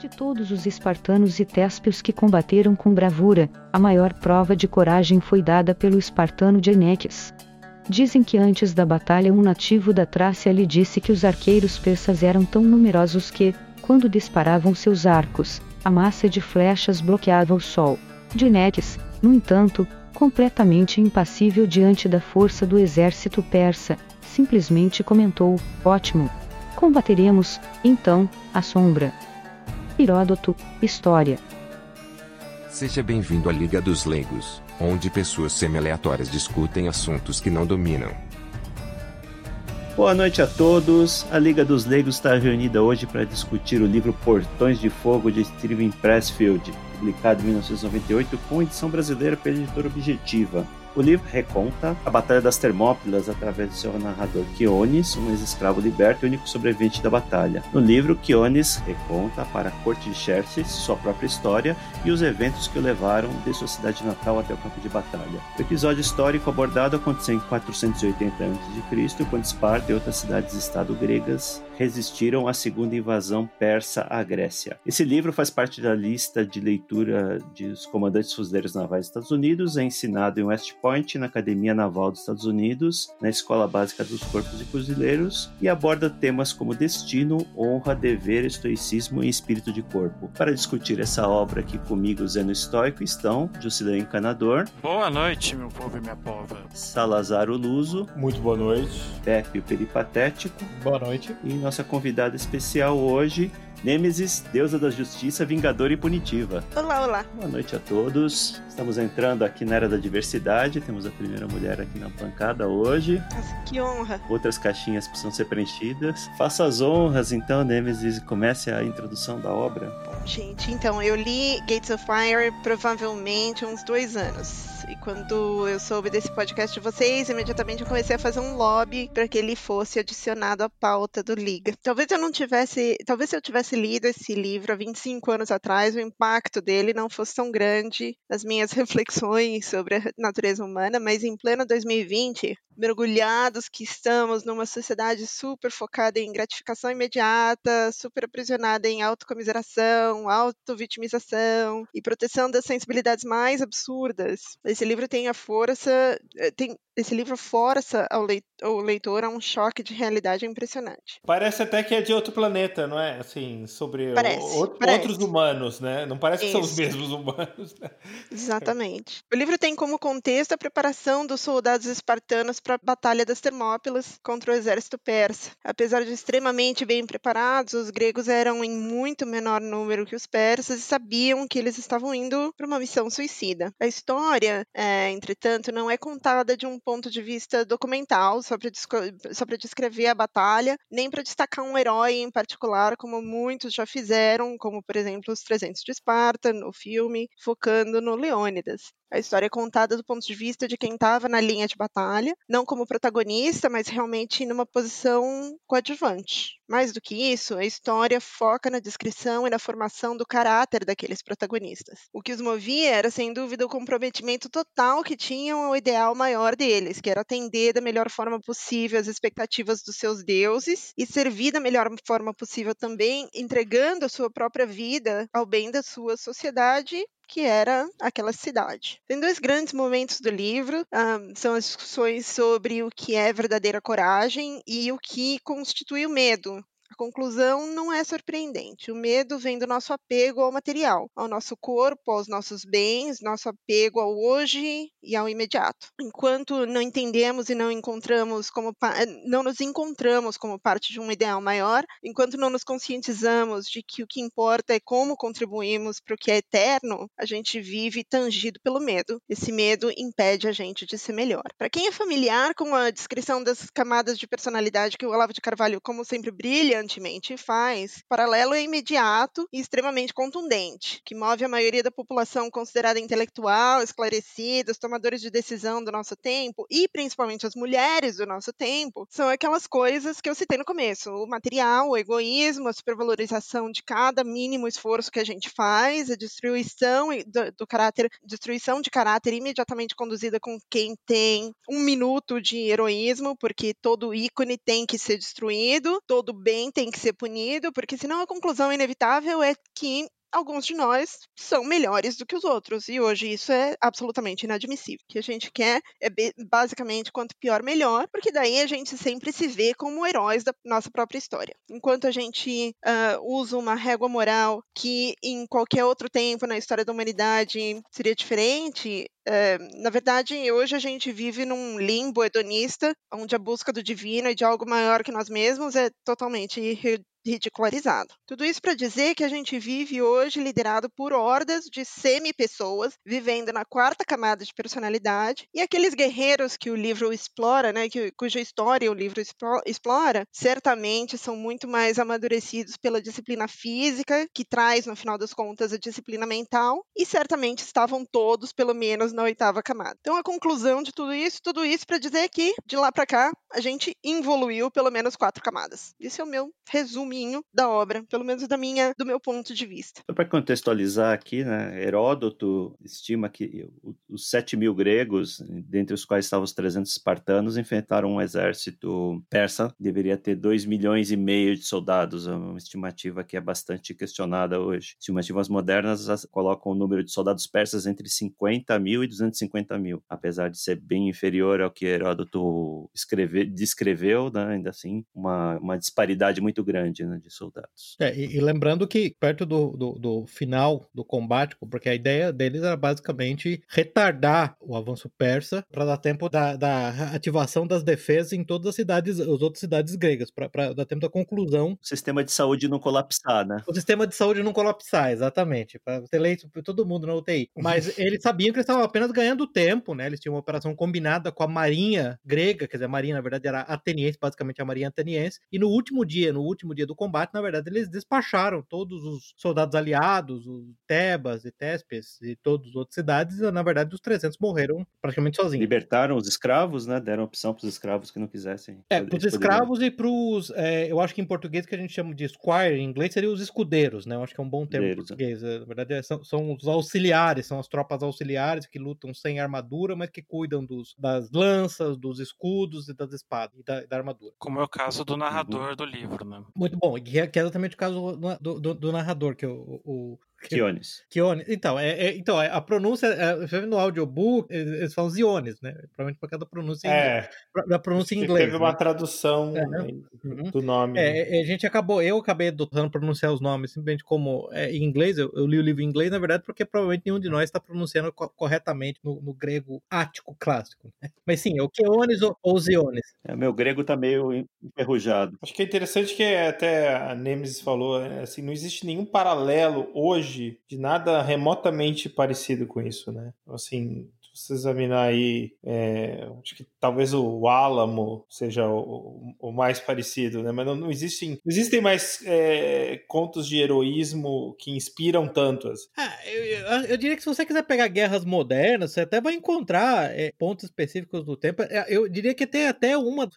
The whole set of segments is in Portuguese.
De todos os espartanos e téspios que combateram com bravura, a maior prova de coragem foi dada pelo espartano Dieneques. Dizem que antes da batalha um nativo da Trácia lhe disse que os arqueiros persas eram tão numerosos que, quando disparavam seus arcos, a massa de flechas bloqueava o sol. Dieneques, no entanto, completamente impassível diante da força do exército persa, simplesmente comentou: Ótimo! Combateremos, então, a sombra. Heródoto, História. Seja bem-vindo à Liga dos Leigos, onde pessoas semi-aleatórias discutem assuntos que não dominam. Boa noite a todos. A Liga dos Leigos está reunida hoje para discutir o livro Portões de Fogo de Steven Pressfield, publicado em 1998 com edição brasileira pela editora Objetiva. O livro reconta a Batalha das Termópilas através do seu narrador Quiones, um ex-escravo liberto e único sobrevivente da batalha. No livro, Quiones reconta para a corte de Xerxes sua própria história e os eventos que o levaram de sua cidade natal até o campo de batalha. O episódio histórico abordado aconteceu em 480 a.C., quando Esparta e outras cidades-estado gregas resistiram à segunda invasão persa à Grécia. Esse livro faz parte da lista de leitura dos comandantes fuzileiros navais dos Estados Unidos, é ensinado em West Point, na Academia Naval dos Estados Unidos, na Escola Básica dos Corpos de Fuzileiros, e aborda temas como destino, honra, dever, estoicismo e espírito de corpo. Para discutir essa obra aqui comigo, Zeno Estoico, estão Jusileu Encanador. Boa noite, meu povo e minha pova. Salazar Luso. Muito boa noite. Pepe o Peripatético. Boa noite. E nossa convidada especial hoje, Nêmesis, deusa da justiça, vingadora e punitiva. Olá, olá. Boa noite a todos. Estamos entrando aqui na era da diversidade. Temos a primeira mulher aqui na pancada hoje. Nossa, que honra. Outras caixinhas precisam ser preenchidas. Faça as honras, então, Nêmesis, e comece a introdução da obra. Bom, gente, então, eu li Gates of Fire provavelmente uns dois anos. E quando eu soube desse podcast de vocês, imediatamente eu comecei a fazer um lobby para que ele fosse adicionado à pauta do Liga. Talvez eu não tivesse, talvez se eu tivesse lido esse livro há 25 anos atrás, o impacto dele não fosse tão grande nas minhas reflexões sobre a natureza humana, mas em pleno 2020, mergulhados que estamos numa sociedade super focada em gratificação imediata, super aprisionada em autocomiseração, autovitimização e proteção das sensibilidades mais absurdas. Esse livro tem a força, eh, tem esse livro força ao leitor a um choque de realidade impressionante. Parece até que é de outro planeta, não é? Assim, sobre parece, o, parece. outros humanos, né? Não parece que Isso. são os mesmos humanos. Né? Exatamente. O livro tem como contexto a preparação dos soldados espartanos para a Batalha das Termópilas contra o exército persa. Apesar de extremamente bem preparados, os gregos eram em muito menor número que os persas e sabiam que eles estavam indo para uma missão suicida. A história, é, entretanto, não é contada de um ponto de vista documental, só para descrever a batalha, nem para destacar um herói em particular, como muitos já fizeram, como por exemplo os 300 de Esparta, no filme, focando no Leônidas. A história é contada do ponto de vista de quem estava na linha de batalha, não como protagonista, mas realmente numa posição coadjuvante. Mais do que isso, a história foca na descrição e na formação do caráter daqueles protagonistas. O que os movia era, sem dúvida, o comprometimento total que tinham ao ideal maior deles, que era atender da melhor forma possível as expectativas dos seus deuses e servir da melhor forma possível também, entregando a sua própria vida ao bem da sua sociedade que era aquela cidade. Tem dois grandes momentos do livro, um, são as discussões sobre o que é verdadeira coragem e o que constitui o medo, a conclusão não é surpreendente. O medo vem do nosso apego ao material, ao nosso corpo, aos nossos bens, nosso apego ao hoje e ao imediato. Enquanto não entendemos e não encontramos como não nos encontramos como parte de um ideal maior, enquanto não nos conscientizamos de que o que importa é como contribuímos para o que é eterno, a gente vive tangido pelo medo. Esse medo impede a gente de ser melhor. Para quem é familiar com a descrição das camadas de personalidade que o Olavo de Carvalho, como sempre, brilha brilhantemente faz, paralelo é imediato e extremamente contundente, que move a maioria da população considerada intelectual, esclarecida, os tomadores de decisão do nosso tempo e principalmente as mulheres do nosso tempo, são aquelas coisas que eu citei no começo: o material, o egoísmo, a supervalorização de cada mínimo esforço que a gente faz, a destruição do, do caráter, destruição de caráter imediatamente conduzida com quem tem um minuto de heroísmo, porque todo ícone tem que ser destruído, todo bem tem que ser punido, porque senão a conclusão inevitável é que alguns de nós são melhores do que os outros. E hoje isso é absolutamente inadmissível. O que a gente quer é basicamente quanto pior, melhor, porque daí a gente sempre se vê como heróis da nossa própria história. Enquanto a gente uh, usa uma régua moral que em qualquer outro tempo na história da humanidade seria diferente, uh, na verdade, hoje a gente vive num limbo hedonista, onde a busca do divino e de algo maior que nós mesmos é totalmente ridicularizado. Tudo isso para dizer que a gente vive hoje liderado por hordas de semi-pessoas vivendo na quarta camada de personalidade e aqueles guerreiros que o livro explora, né, que, cuja história o livro explora, certamente são muito mais amadurecidos pela disciplina física, que traz, no final das contas, a disciplina mental, e certamente estavam todos, pelo menos, na oitava camada. Então, a conclusão de tudo isso, tudo isso para dizer que, de lá para cá, a gente evoluiu pelo menos quatro camadas. Esse é o meu resumo resuminho da obra, pelo menos da minha, do meu ponto de vista. Só para contextualizar aqui, né, Heródoto estima que os 7 mil gregos, dentre os quais estavam os 300 espartanos, enfrentaram um exército persa, deveria ter 2 milhões e meio de soldados, é uma estimativa que é bastante questionada hoje. Estimativas modernas colocam o número de soldados persas entre 50 mil e 250 mil, apesar de ser bem inferior ao que Heródoto escreve, descreveu, né, ainda assim, uma, uma disparidade muito grande né, de soldados. É, e, e, lembrando que perto do, do, do, final do combate, porque a ideia deles era basicamente retardar o avanço persa para dar tempo da, da, ativação das defesas em todas as cidades, as outras cidades gregas, para dar tempo da conclusão. O sistema de saúde não colapsar, né? O sistema de saúde não colapsar, exatamente, para ter leito para todo mundo na UTI. Mas eles sabiam que eles estavam apenas ganhando tempo, né? Eles tinham uma operação combinada com a marinha grega, quer dizer, a marinha na verdade era ateniense, basicamente a marinha ateniense, e no último dia, no último dia do combate, na verdade, eles despacharam todos os soldados aliados, os Tebas e Tespes e todas as outras cidades, e, na verdade, os 300 morreram praticamente sozinhos. Libertaram os escravos, né? Deram opção para os escravos que não quisessem. É, para os escravos e para os. É, eu acho que em português que a gente chama de squire, em inglês seria os escudeiros, né? Eu acho que é um bom termo em né. português. Né? Na verdade, é, são, são os auxiliares, são as tropas auxiliares que lutam sem armadura, mas que cuidam dos, das lanças, dos escudos e das espadas e da, da armadura. Como é o caso do narrador uhum. do livro, né? Muito bom, é, que é exatamente o caso do, do, do narrador, que é o, o, Kiones. Kiones. Então, é, é, então, é, a pronúncia, é, no audiobook, eles falam Ziones, né? Provavelmente por causa da pronúncia em é, inglês. Da pronúncia em inglês. Teve uma né? tradução é, uhum. do nome. É, é, a gente acabou, eu acabei adotando pronunciar os nomes simplesmente como é, em inglês. Eu, eu, li o livro em inglês, na verdade, porque provavelmente nenhum de nós está pronunciando co corretamente no, no, grego ático clássico. Né? Mas sim, é o Kiones ou, ou Ziones. É, meu grego tá meio enferrujado. Acho que é interessante que até a Nemesis falou, assim, não existe nenhum paralelo hoje de nada remotamente parecido com isso, né? Assim, examinar aí, é, acho que talvez o Álamo seja o, o, mais parecido, né? Mas não, não existem, existem mais é, contos de heroísmo que inspiram tantos. Ah, eu, eu, eu, diria que se você quiser pegar guerras modernas, você até vai encontrar é, pontos específicos do tempo. É, eu diria que tem até uma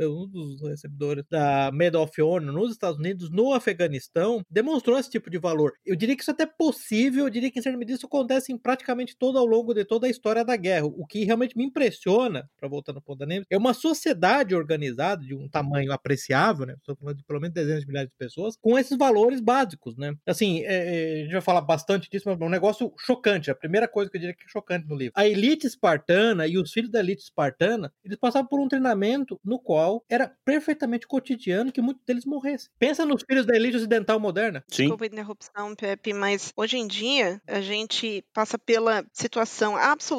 um dos recebedores da Medal of Honor nos Estados Unidos, no Afeganistão, demonstrou esse tipo de valor. Eu diria que isso é até possível, eu diria que em certa medida isso acontece em praticamente todo ao longo de toda a história da guerra. O que realmente me impressiona, para voltar no ponto da Nemes, é uma sociedade organizada de um tamanho apreciável, né? Estou falando de pelo menos dezenas de milhares de pessoas, com esses valores básicos, né? Assim, é, é, a gente vai falar bastante disso, mas é um negócio chocante. A primeira coisa que eu diria que é chocante no livro. A elite espartana e os filhos da elite espartana, eles passavam por um treinamento no qual era perfeitamente cotidiano que muitos deles morressem. Pensa nos filhos da elite ocidental moderna. Sim. Desculpa a interrupção, Pepe, mas hoje em dia a gente passa pela situação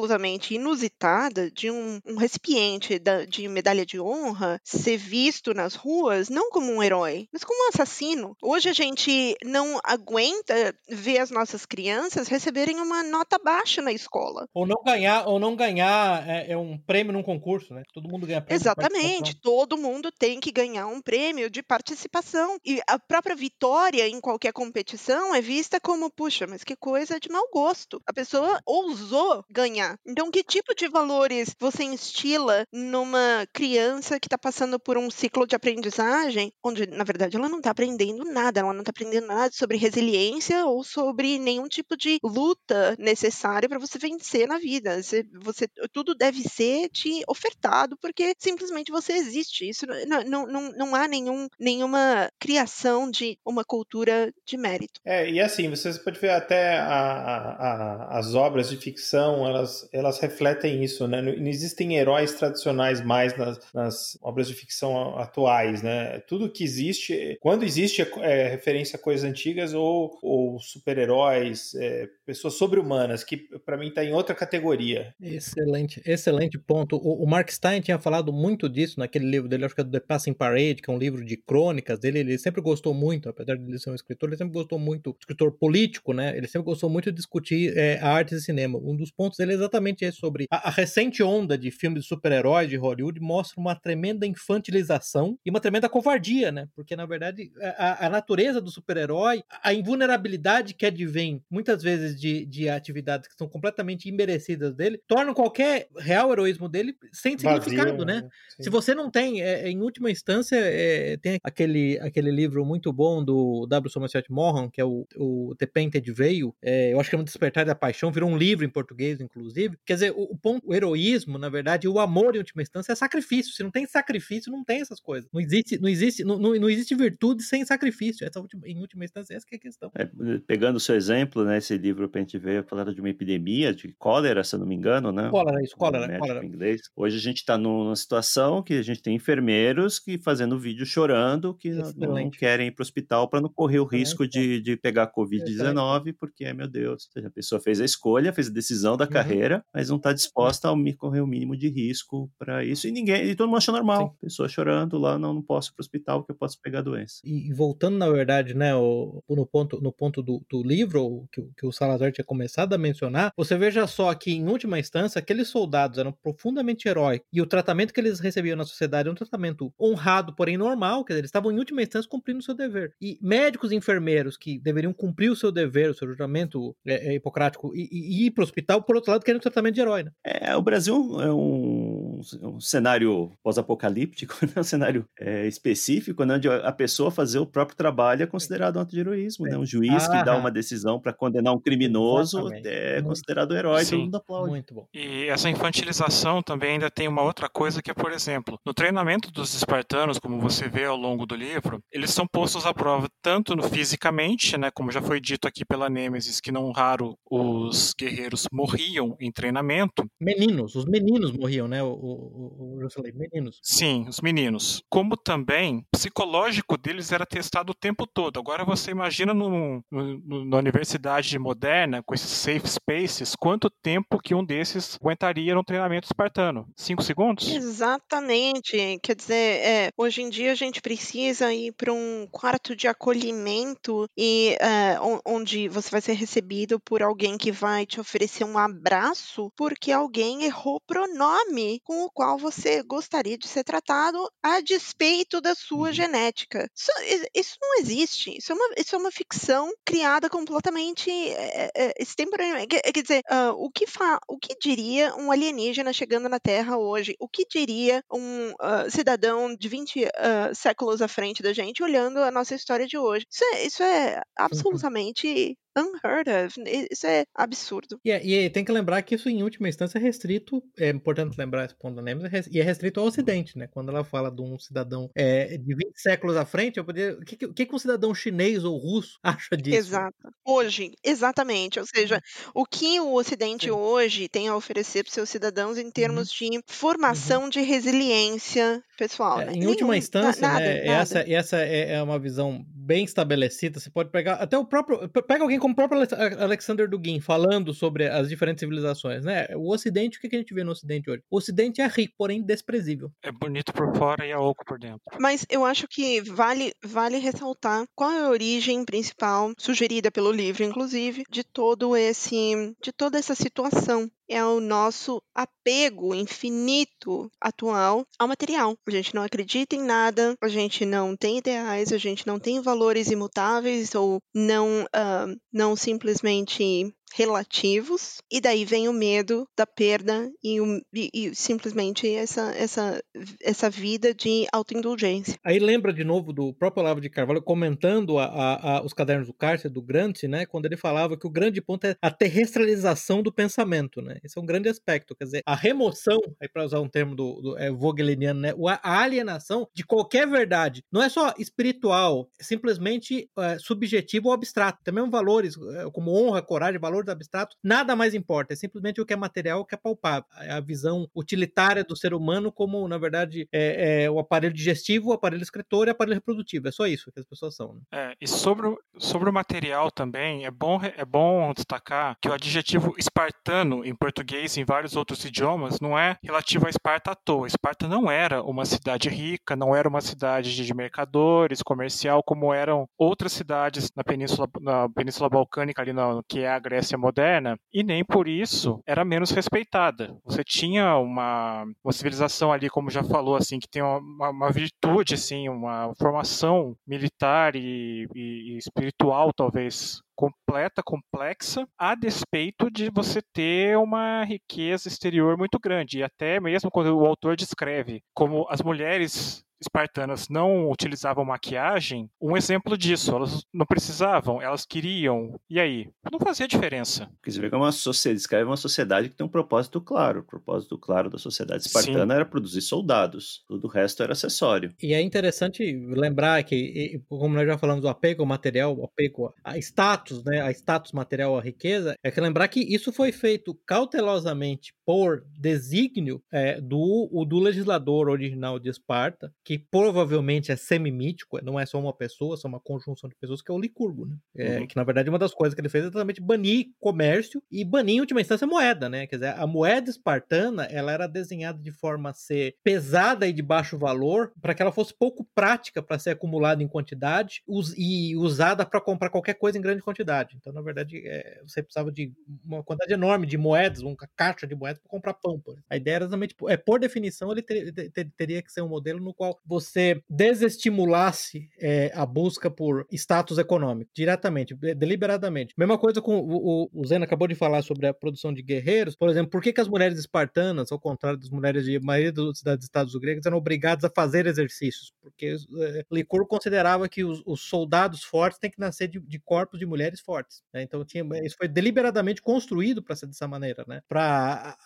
absolutamente inusitada de um, um recipiente da, de medalha de honra ser visto nas ruas não como um herói, mas como um assassino. Hoje a gente não aguenta ver as nossas crianças receberem uma nota baixa na escola. Ou não ganhar, ou não ganhar é, é um prêmio num concurso, né? Todo mundo ganha prêmio. Exatamente, todo mundo tem que ganhar um prêmio de participação. E a própria vitória em qualquer competição é vista como, puxa, mas que coisa de mau gosto. A pessoa ousou ganhar. Então, que tipo de valores você instila numa criança que está passando por um ciclo de aprendizagem, onde, na verdade, ela não está aprendendo nada, ela não está aprendendo nada sobre resiliência ou sobre nenhum tipo de luta necessária para você vencer na vida. Você, você, tudo deve ser te ofertado porque simplesmente você existe. Isso não, não, não, não há nenhum, nenhuma criação de uma cultura de mérito. É, e assim, você pode ver até a, a, as obras de ficção, elas, elas refletem isso, né? Não, existem heróis tradicionais mais nas, nas, obras de ficção atuais, né? Tudo que existe, quando existe é referência a coisas antigas ou, ou super-heróis, é, pessoas sobre-humanas, que para mim está em outra categoria. Excelente, excelente ponto. O, o, Mark Stein tinha falado muito disso naquele livro dele, acho que é do The Passing Parade, que é um livro de crônicas dele. Ele sempre gostou muito, apesar de ele ser um escritor, ele sempre gostou muito, escritor político, né? Ele sempre gostou muito de discutir é, a arte e cinema. Um dos pontos dele é exatamente esse sobre a, a recente onda de filmes de super-heróis de Hollywood mostra uma tremenda infantilização e uma tremenda covardia, né? Porque na verdade a, a natureza do super-herói, a invulnerabilidade que advém muitas vezes de, de atividades que são completamente imerecidas dele, tornam qualquer real heroísmo dele sem significado, né? né? Se você não tem, é, é, em última instância, é, tem aquele, aquele livro muito bom do W. Somerset Maugham, que é o, o The Painted Veil, é, eu acho que é um Despertar da Paixão, virou um livro em português, inclusive. Quer dizer, o, o, ponto, o heroísmo, na verdade, o amor, em última instância, é sacrifício. Se não tem sacrifício, não tem essas coisas. Não existe, não existe, não, não, não existe virtude sem sacrifício. Essa, última, em última instância, essa é a questão. É, pegando o seu exemplo, né, esse livro Painted Veil falando de uma epidemia de cólera, se eu não me engano, né? Cólera, isso, cólera, cólera. inglês. Hoje a gente está numa situação que a gente tem enfermeiros que fazendo vídeo chorando que não, não, querem ir para o hospital para não correr o risco de, de pegar Covid-19, porque, meu Deus, a pessoa fez a escolha, fez a decisão da uhum. carreira, mas não está disposta a correr o mínimo de risco para isso. E ninguém, e todo mundo acha normal. Sim. Pessoa chorando lá, não, não posso ir para o hospital porque eu posso pegar a doença. E, voltando, na verdade, né, o, no ponto, no ponto do, do livro que, que o Salazar tinha começado a mencionar, você veja só que, em última instância, aqueles soldados eram profundamente heróicos e o tratamento que eles recebiam na sociedade era um tratamento honrado, porém normal, quer dizer, eles estavam, em última instância, cumprindo o seu dever. E médicos e enfermeiros que deveriam cumprir o seu dever, o seu juramento é, é, hipocrático e, e, ir para o hospital, por outro lado, querem um tratamento de herói. Né? É, o Brasil é um, um cenário pós-apocalíptico, né? um cenário é, específico, né? onde a pessoa fazer o próprio trabalho é considerado um ato de heroísmo. Né? Um juiz ah, que dá uma decisão para condenar um criminoso exatamente. é muito, considerado herói, sim. todo mundo aplaude. Muito bom. E essa infantilização também ainda tem uma outra coisa que é, por exemplo, no treinamento dos espartanos, como você vê ao longo do livro, eles são postos à prova tanto no, fisicamente, né, como já foi dito aqui pela Nêmesis, que não raro os guerreiros morriam em treinamento. Meninos, os meninos morriam, né, o, o, o, o meninos. Sim, os meninos. Como também, o psicológico deles era testado o tempo todo. Agora você imagina no, no, na universidade moderna, com esses safe spaces, quanto tempo que um desses aguentaria no treinamento espartano? Cinco segundos? Exatamente. Quer dizer, é, hoje em dia a gente precisa ir para um quarto de acolhimento e é, onde você vai ser recebido por alguém que vai te oferecer um abraço porque alguém errou pronome com o qual você gostaria de ser tratado a despeito da sua uhum. genética. Isso, isso, não existe. Isso é uma, isso é uma ficção criada completamente é, é, extemporaneamente. Quer, quer dizer, uh, o, que fa o que diria um alienígena chegando na Terra hoje? O que diria um uh, cidadão de 20 uh, séculos à frente da gente olhando a nossa história de hoje? Isso é, isso é uhum. absolutamente unheard of. Isso é absurdo. E, e, tem que lembrar que isso, em última instância, é restrito. É importante lembrar esse ponto da Nemes, e é restrito ao Ocidente, né? Quando ela fala de um cidadão é, de 20 séculos à frente, eu poderia. O que, que, que um cidadão chinês ou russo acha disso? Exato. Hoje, exatamente. Ou seja, uhum. o que o Ocidente Sim. hoje tem a oferecer para seus cidadãos em termos uhum. de formação uhum. de resiliência pessoal. É, né? Em última instância, nada, né, nada. essa, essa é, é uma visão bem estabelecida. Você pode pegar até o próprio. Pega alguém como o próprio Alexander Dugin falando sobre as diferentes civilizações, né? O Ocidente, o que a gente vê no Ocidente hoje? O Ocidente é rico, porém desprezível. É bonito por fora e é oco por dentro. Mas eu acho que vale, vale ressaltar qual é a origem principal, sugerida pelo livro, inclusive, de todo esse. de toda essa situação é o nosso apego infinito atual ao material. A gente não acredita em nada, a gente não tem ideais, a gente não tem valores imutáveis ou não, uh, não simplesmente relativos, e daí vem o medo da perda e, o, e, e simplesmente essa, essa, essa vida de autoindulgência. Aí lembra de novo do próprio Olavo de Carvalho comentando a, a, a, os cadernos do cárcere do Grant, né, quando ele falava que o grande ponto é a terrestrialização do pensamento, né? Esse é um grande aspecto, quer dizer, a remoção, para usar um termo do, do é, Vogeliniano, né, a alienação de qualquer verdade, não é só espiritual, é simplesmente é, subjetivo ou abstrato. Também valores é, como honra, coragem, valores abstratos, nada mais importa, é simplesmente o que é material, o que é palpável. É a visão utilitária do ser humano como, na verdade, é, é o aparelho digestivo, o aparelho escritor e o aparelho reprodutivo. É só isso que as pessoas são. Né? É, e sobre o, sobre o material também, é bom, é bom destacar que o adjetivo espartano em português e em vários outros idiomas não é relativo a Esparta à toa. Esparta não era uma cidade rica, não era uma cidade de mercadores, comercial, como eram outras cidades na Península, na Península Balcânica, ali na, que é a Grécia moderna, e nem por isso era menos respeitada. Você tinha uma, uma civilização ali, como já falou, assim, que tem uma, uma virtude, assim, uma formação militar e, e, e espiritual, talvez, completa, complexa, a despeito de você ter uma riqueza exterior muito grande. E até mesmo quando o autor descreve como as mulheres espartanas não utilizavam maquiagem, um exemplo disso, elas não precisavam, elas queriam, e aí? Não fazia diferença. Porque você vê que é uma sociedade, escreve uma sociedade que tem um propósito claro. O propósito claro da sociedade espartana Sim. era produzir soldados, tudo o resto era acessório. E é interessante lembrar que, como nós já falamos do apego ao material, o apego a status, né, a status material, a riqueza, é que lembrar que isso foi feito cautelosamente por desígnio é, do, do legislador original de Esparta, que provavelmente é semi-mítico, não é só uma pessoa, são uma conjunção de pessoas, que é o Licurgo, né? É, uhum. Que na verdade uma das coisas que ele fez é exatamente banir comércio e banir em última instância moeda, né? Quer dizer, a moeda espartana ela era desenhada de forma a ser pesada e de baixo valor, para que ela fosse pouco prática para ser acumulada em quantidade e usada para comprar qualquer coisa em grande quantidade. Então, na verdade, é, você precisava de uma quantidade enorme de moedas, uma caixa de moedas para comprar pão. Por a ideia era exatamente, é, por definição, ele ter, ter, teria que ser um modelo no qual você desestimulasse é, a busca por status econômico, diretamente, deliberadamente. Mesma coisa com o, o, acabou de falar sobre a produção de guerreiros. Por exemplo, por que, que as mulheres espartanas, ao contrário das mulheres de maioria das cidades estados gregos, eram obrigadas a fazer exercícios? Porque é, Licurgo considerava que os, os, soldados fortes têm que nascer de, de corpos de mulheres fortes. Né? Então, tinha, isso foi deliberadamente construído para ser dessa maneira, né? Para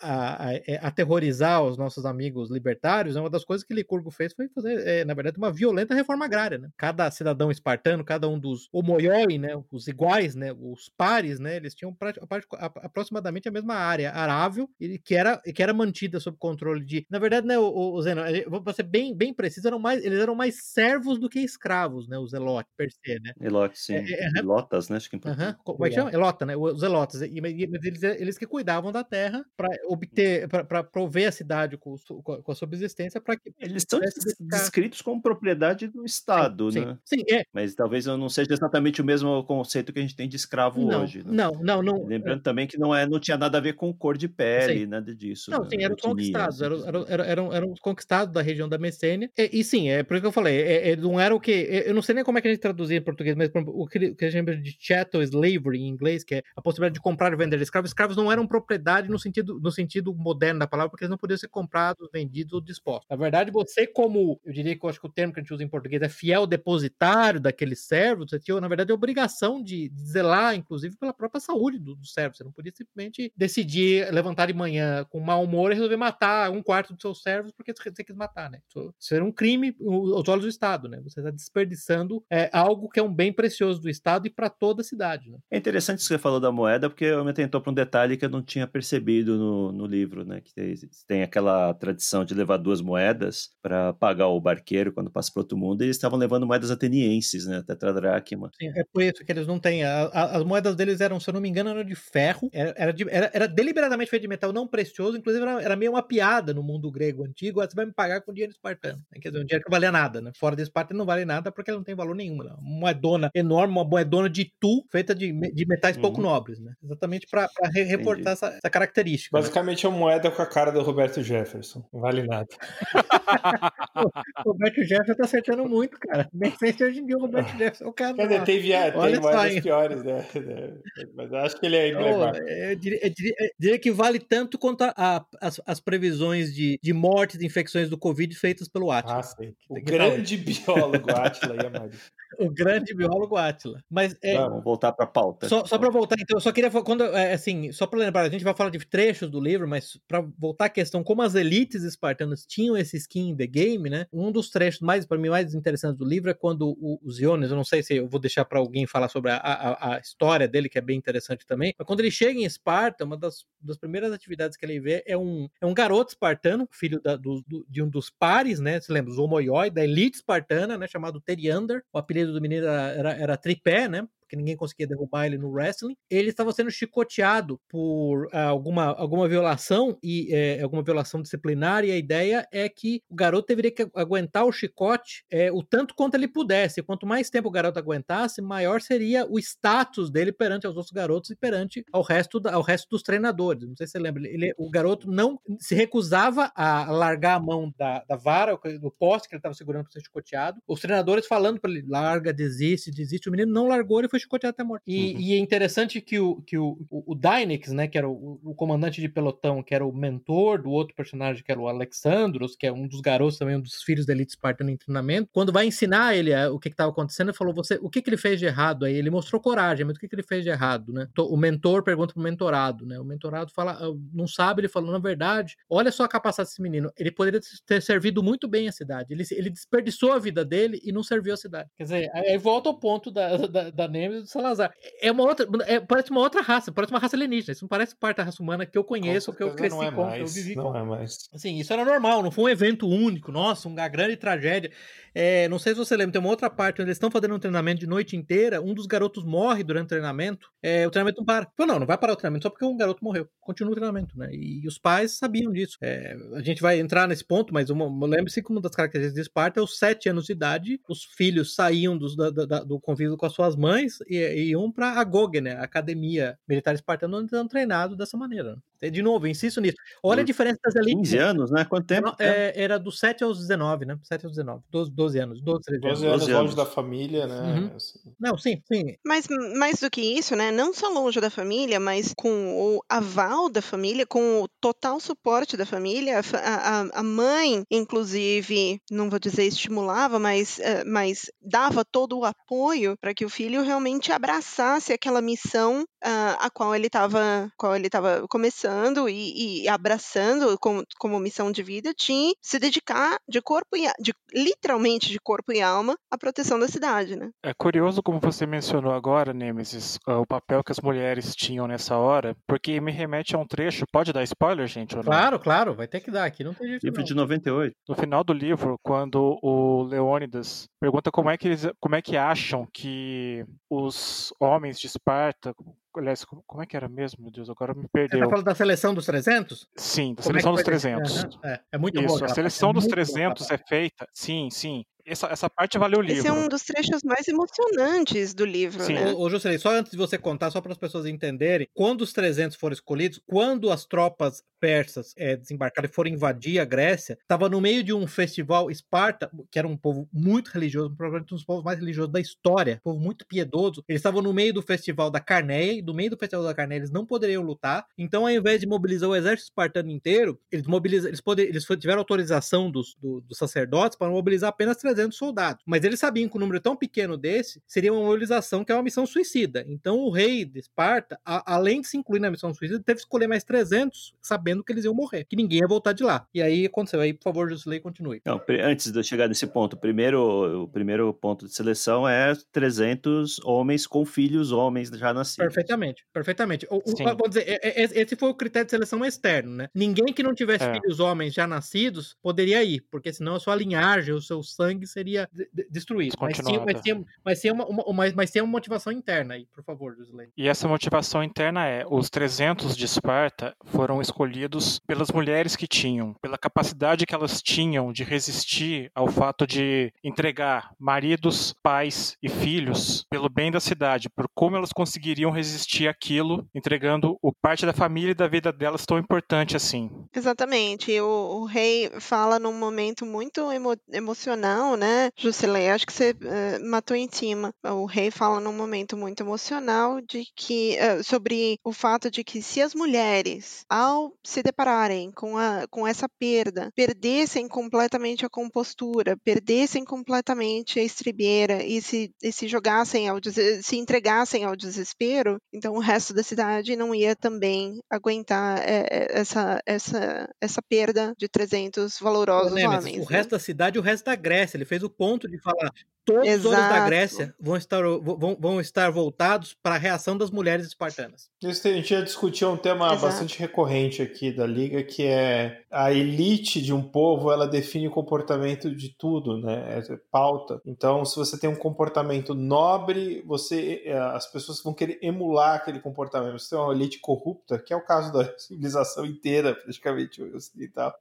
aterrorizar os nossos amigos libertários. Né? Uma das coisas que Licurgo fez foi fazer, é, na verdade, uma violenta reforma agrária. Né? Cada cidadão espartano, cada um dos homoioi, né, os iguais, né, os pares, né, eles tinham aproximadamente a mesma área arável e que era, que era mantida sob controle de. Na verdade, né, o, o Zeno, vou ser bem, bem preciso, eram mais, eles eram mais servos do que escravos, né, os elotes, per se, né? Elotes, sim. É, é, Elotas, né? Acho que é importante. Como é que chama? Elota, né? Os elotes. E, eles, eles que cuidavam da terra para obter, para prover a cidade com, com a subsistência para que. Eles são descritos como propriedade do Estado, sim, né? Sim, é. Mas talvez não seja exatamente o mesmo conceito que a gente tem de escravo não, hoje. Né? Não, não, não. Lembrando é. também que não, é, não tinha nada a ver com cor de pele, sim. nada disso. Não, né? sim, eram conquistados, eram, eram, eram, eram, conquistados da região da Messênia. E, e, sim, é por isso que eu falei, é, é, não era o que. eu não sei nem como é que a gente traduzia em português, mas o que, que a gente chama de chattel slavery em inglês, que é a possibilidade de comprar e vender escravos. Escravos não eram propriedade no sentido, no sentido moderno da palavra, porque eles não podiam ser comprados, vendidos ou dispostos. Na verdade, você, como eu diria que eu acho que o termo que a gente usa em português é fiel depositário daquele servo, você tinha, na verdade, a obrigação de, de zelar, inclusive, pela própria saúde do, do, servo. Você não podia simplesmente decidir levantar de manhã com mau humor e resolver matar um quarto dos seus servos porque você quis matar, né? Isso, era um crime aos olhos do Estado, né? Você está desperdiçando é, algo que é um bem precioso do Estado e para toda a cidade, né? É interessante isso que você falou da moeda, porque eu me atentou para um detalhe que eu não tinha percebido no, no livro, né? Que tem, tem aquela tradição de levar duas moedas para pagar o barqueiro quando passa para outro mundo, e eles estavam levando moedas atenienses, né? Tetradracma. Sim, é por isso que eles não têm. A, a, as moedas deles eram, se eu não me engano, eram de ferro, era, era, de, era, era deliberadamente feito de metal não precioso, inclusive era, era, meio uma piada no mundo grego antigo. Ah, você vai me pagar com dinheiro espartano. Né? Quer dizer, um dinheiro que não valia nada, né? Fora de Esparta não vale nada porque ela não tem valor nenhum. Né? Uma moedona enorme, uma moedona de tu feita de, de metais pouco Uhum. nobres, né? Exatamente para reportar essa, essa característica. né? Basicamente é uma moeda com a cara do Roberto Jefferson. Não vale nada. O Roberto Jefferson tá acertando muito, cara. Nem sei se hoje em dia o Roberto Jefferson é o cara. Quer dizer, tem, via... tem só, moedas hein? piores, né? Mas eu acho que ele é emblemático. eu, diria, eu diria- eu diria que vale tanto quanto a- a- as, as previsões de, de mortes e infecções do Covid feitas pelo Atila. Ah, sim. O Tem que grande biólogo Atila a Maria. O grande biólogo Atila. Mas é, Vamos. Voltar pra pauta. Só, só para voltar, então, eu só queria falar, quando, é, assim, só para lembrar, a gente vai falar de trechos do livro, mas para voltar à questão, como as elites espartanas tinham esse skin in the game, né? Um dos trechos mais, para mim, mais interessantes do livro é quando o- os eu não sei se eu vou deixar para alguém falar sobre a, a- a história dele, que é bem interessante também, mas quando ele chega em Esparta, uma das, das primeiras atividades que ele vê é um, é um garoto espartano, filho da- do- do- de um dos pares, né? Você lembra, os homoioi, da elite espartana, né? Chamado Teriander. O apelido do menino era, era, era Tripé, né? Porque ninguém conseguia derrubar ele no wrestling. Ele estava sendo chicoteado por ah, alguma, alguma violação e eh, alguma violação disciplinar, e a ideia é que o garoto deveria que aguentar o chicote eh, o tanto quanto ele pudesse. Quanto mais tempo o garoto aguentasse, maior seria o status dele perante aos outros garotos e perante ao resto, da- ao resto dos treinadores. Não sei se você lembra, ele, o garoto não se recusava a largar a mão da, da vara, do poste que ele estava segurando para ser chicoteado. Os treinadores falando para ele: larga, desiste, desiste. O menino não largou, ele foi chicoteado até morto. E, Uhum. e é interessante que o, que o, o, o Dynex, né, que era o, o comandante de pelotão, que era o mentor do outro personagem, que era o Alexandros, que é um dos garotos também, um dos filhos da elite espartana em treinamento, quando vai ensinar ele a- o que estava acontecendo, ele falou: você, o que, que ele fez de errado aí? Ele mostrou coragem, mas o que, que ele fez de errado, né? To- O mentor pergunta pro mentorado, né? O mentorado fala, "Ah, não sabe, ele falou, na verdade, olha só a capacidade desse menino, ele poderia ter servido muito bem a cidade. Ele, ele desperdiçou a vida dele e não serviu a cidade. Quer dizer, aí volta ao ponto da, da, da Nemesis e do Salazar. É uma outra, é- parece uma outra raça, parece uma raça alienígena. Isso não parece parte da raça humana que eu conheço, que eu cresci não é com, que eu mais, vivi Não com. é mais. Assim, isso era normal, não foi um evento único, nossa, uma grande tragédia. É, não sei se você lembra, tem uma outra parte onde eles estão fazendo um treinamento de noite inteira, um dos garotos morre durante o treinamento, é, o treinamento não para. Falou, não, não vai parar o treinamento só porque um garoto morreu. Continua o treinamento, né? E, os pais sabiam disso. É, a gente vai entrar nesse ponto, mas lembre-se que uma das características de Esparta é os sete anos de idade, os filhos saíam dos- da- da- do convívio com as suas mães e, iam para a GOG, né? A Academia Militar Espartana, onde eram treinados dessa maneira. De novo, insisto nisso. Olha a diferença das elites. 15 anos, né? Quanto tempo? Não, é, era dos 7 aos 19, né? 7 aos 19. 12, 12 anos. 12, 13 anos. 12 anos 12 longe anos. da família, né? Uhum. Assim, Não, sim, sim. Mas mais do que isso, né? Não só longe da família, mas com o aval da família, com o total suporte da família. A A, a- mãe, inclusive, não vou dizer estimulava, mas, eh, mas dava todo o apoio para que o filho realmente abraçasse aquela missão ah, a qual ele estava qual e, e abraçando como, como missão de vida de se dedicar de corpo e de, literalmente de corpo e alma à proteção da cidade, né? É curioso como você mencionou agora, Nemesis, ah, o papel que as mulheres tinham nessa hora, porque me remete a um trecho. Pode dar spoiler, gente? Ou não? Claro, claro, vai ter que dar aqui, não tem jeito Livro não. de 98. No final do livro, quando o Leônidas pergunta como é que eles, como é que acham que os homens de Esparta, aliás, como é que era mesmo, meu Deus, agora me Você perdeu. tá falando da seleção dos 300? Sim, da Como é seleção dos foi? 300. Aham, É, é muito boa Isso, a aquela parte, seleção é dos muito boa 300 aquela é feita. Sim, sim. Essa, essa parte valeu o Esse livro. é um dos trechos mais emocionantes do livro, Sim. né? Ô, Juscelino, só antes de você contar, só para as pessoas entenderem, quando os 300 foram escolhidos, quando as tropas persas eh, desembarcaram e foram invadir a Grécia, estava no meio de um festival Esparta, que era um povo muito religioso, provavelmente um dos povos mais religiosos da história, um povo muito piedoso. Eles estavam no meio do festival da Carneia, e do meio do festival da Carneia eles não poderiam lutar. Então, ao invés de mobilizar o exército espartano inteiro, eles mobilizam, eles, poder, eles tiveram autorização dos, do- dos sacerdotes para mobilizar apenas 300 soldados. Mas eles sabiam que um número tão pequeno desse seria uma mobilização que é uma missão suicida. Então, o rei de Esparta, a- além de se incluir na missão suicida, teve que escolher mais 300, sabendo que eles iam morrer, que ninguém ia voltar de lá. E aí aconteceu. Aí, por favor, Jusilei, continue. Não, antes de eu chegar nesse ponto, primeiro, o primeiro ponto de seleção é 300 homens com filhos homens já nascidos. Perfeitamente, perfeitamente. O, o- vamos dizer, é- é- esse foi o critério de seleção externo, né? Ninguém que não tivesse É. filhos homens já nascidos poderia ir, porque senão a sua linhagem, o seu sangue seria destruído. Mas sim, mas, sim, mas, sim uma, uma, mas, mas tem uma motivação interna aí, por favor, Gisley. E essa motivação interna é: os 300 de Esparta foram escolhidos pelas mulheres que tinham, pela capacidade que elas tinham de resistir ao fato de entregar maridos, pais e filhos pelo bem da cidade, por como elas conseguiriam resistir aquilo, entregando o parte da família e da vida delas tão importante assim. Exatamente. O, o rei fala num momento muito emo, emocional, né, Jusilei? Acho que você uh, matou em cima. O rei fala num momento muito emocional de que uh, sobre o fato de que se as mulheres, ao se depararem com, a, com essa perda, perdessem completamente a compostura, perdessem completamente a estribeira e se, e se jogassem ao se entregassem ao desespero, então o resto da cidade não ia também aguentar é, essa, essa, essa perda de 300 valorosos homens. O né? resto da cidade e o resto da Grécia. Ele fez o ponto de falar: todos Exato. os olhos da Grécia vão estar, vão, vão estar voltados para a reação das mulheres espartanas. A gente já discutiu um tema Exato. bastante recorrente aqui da Liga, que é a elite de um povo, ela define o comportamento de tudo, né? É pauta. Então, se você tem um comportamento nobre, você eh, as pessoas vão querer emular aquele comportamento. Se tem uma elite corrupta, que é o caso da civilização inteira, praticamente ocidental,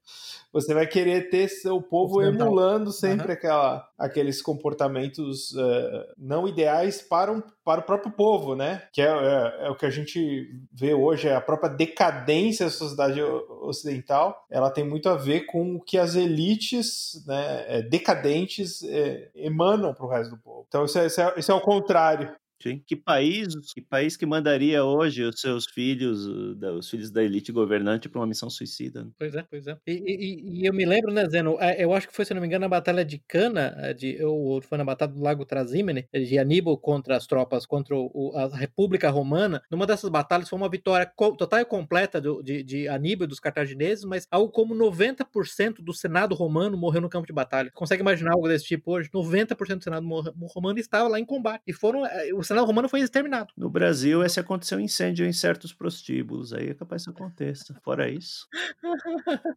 você vai querer ter seu povo ocidental. emulando sempre uhum. aquela, aqueles comportamentos comportamentos uh, não ideais para, um, para o próprio povo, né? Que é, é, é, o que a gente vê hoje, é a própria decadência da sociedade ocidental, ela tem muito a ver com o que as elites né, é, decadentes é, emanam para o resto do povo. Então isso é, isso é, isso é o contrário. Sim. Que país, que país que mandaria hoje os seus filhos, os filhos da elite governante para uma missão suicida? Né? Pois é, pois é. E, e, e, eu me lembro, né, Zeno, é, eu acho que foi, se não me engano, na Batalha de Cana, é, de, ou foi na Batalha do Lago Trasimene, de Aníbal contra as tropas, contra o, a República Romana. Numa dessas batalhas foi uma vitória total e completa do, de, de Aníbal e dos cartagineses, mas algo como 90% do Senado romano morreu no campo de batalha. Consegue imaginar algo desse tipo hoje? 90% do Senado romano estava lá em combate. E foram. É, os Senado romano foi exterminado. No Brasil, esse aconteceu um incêndio em certos prostíbulos, aí é capaz que aconteça. Fora isso.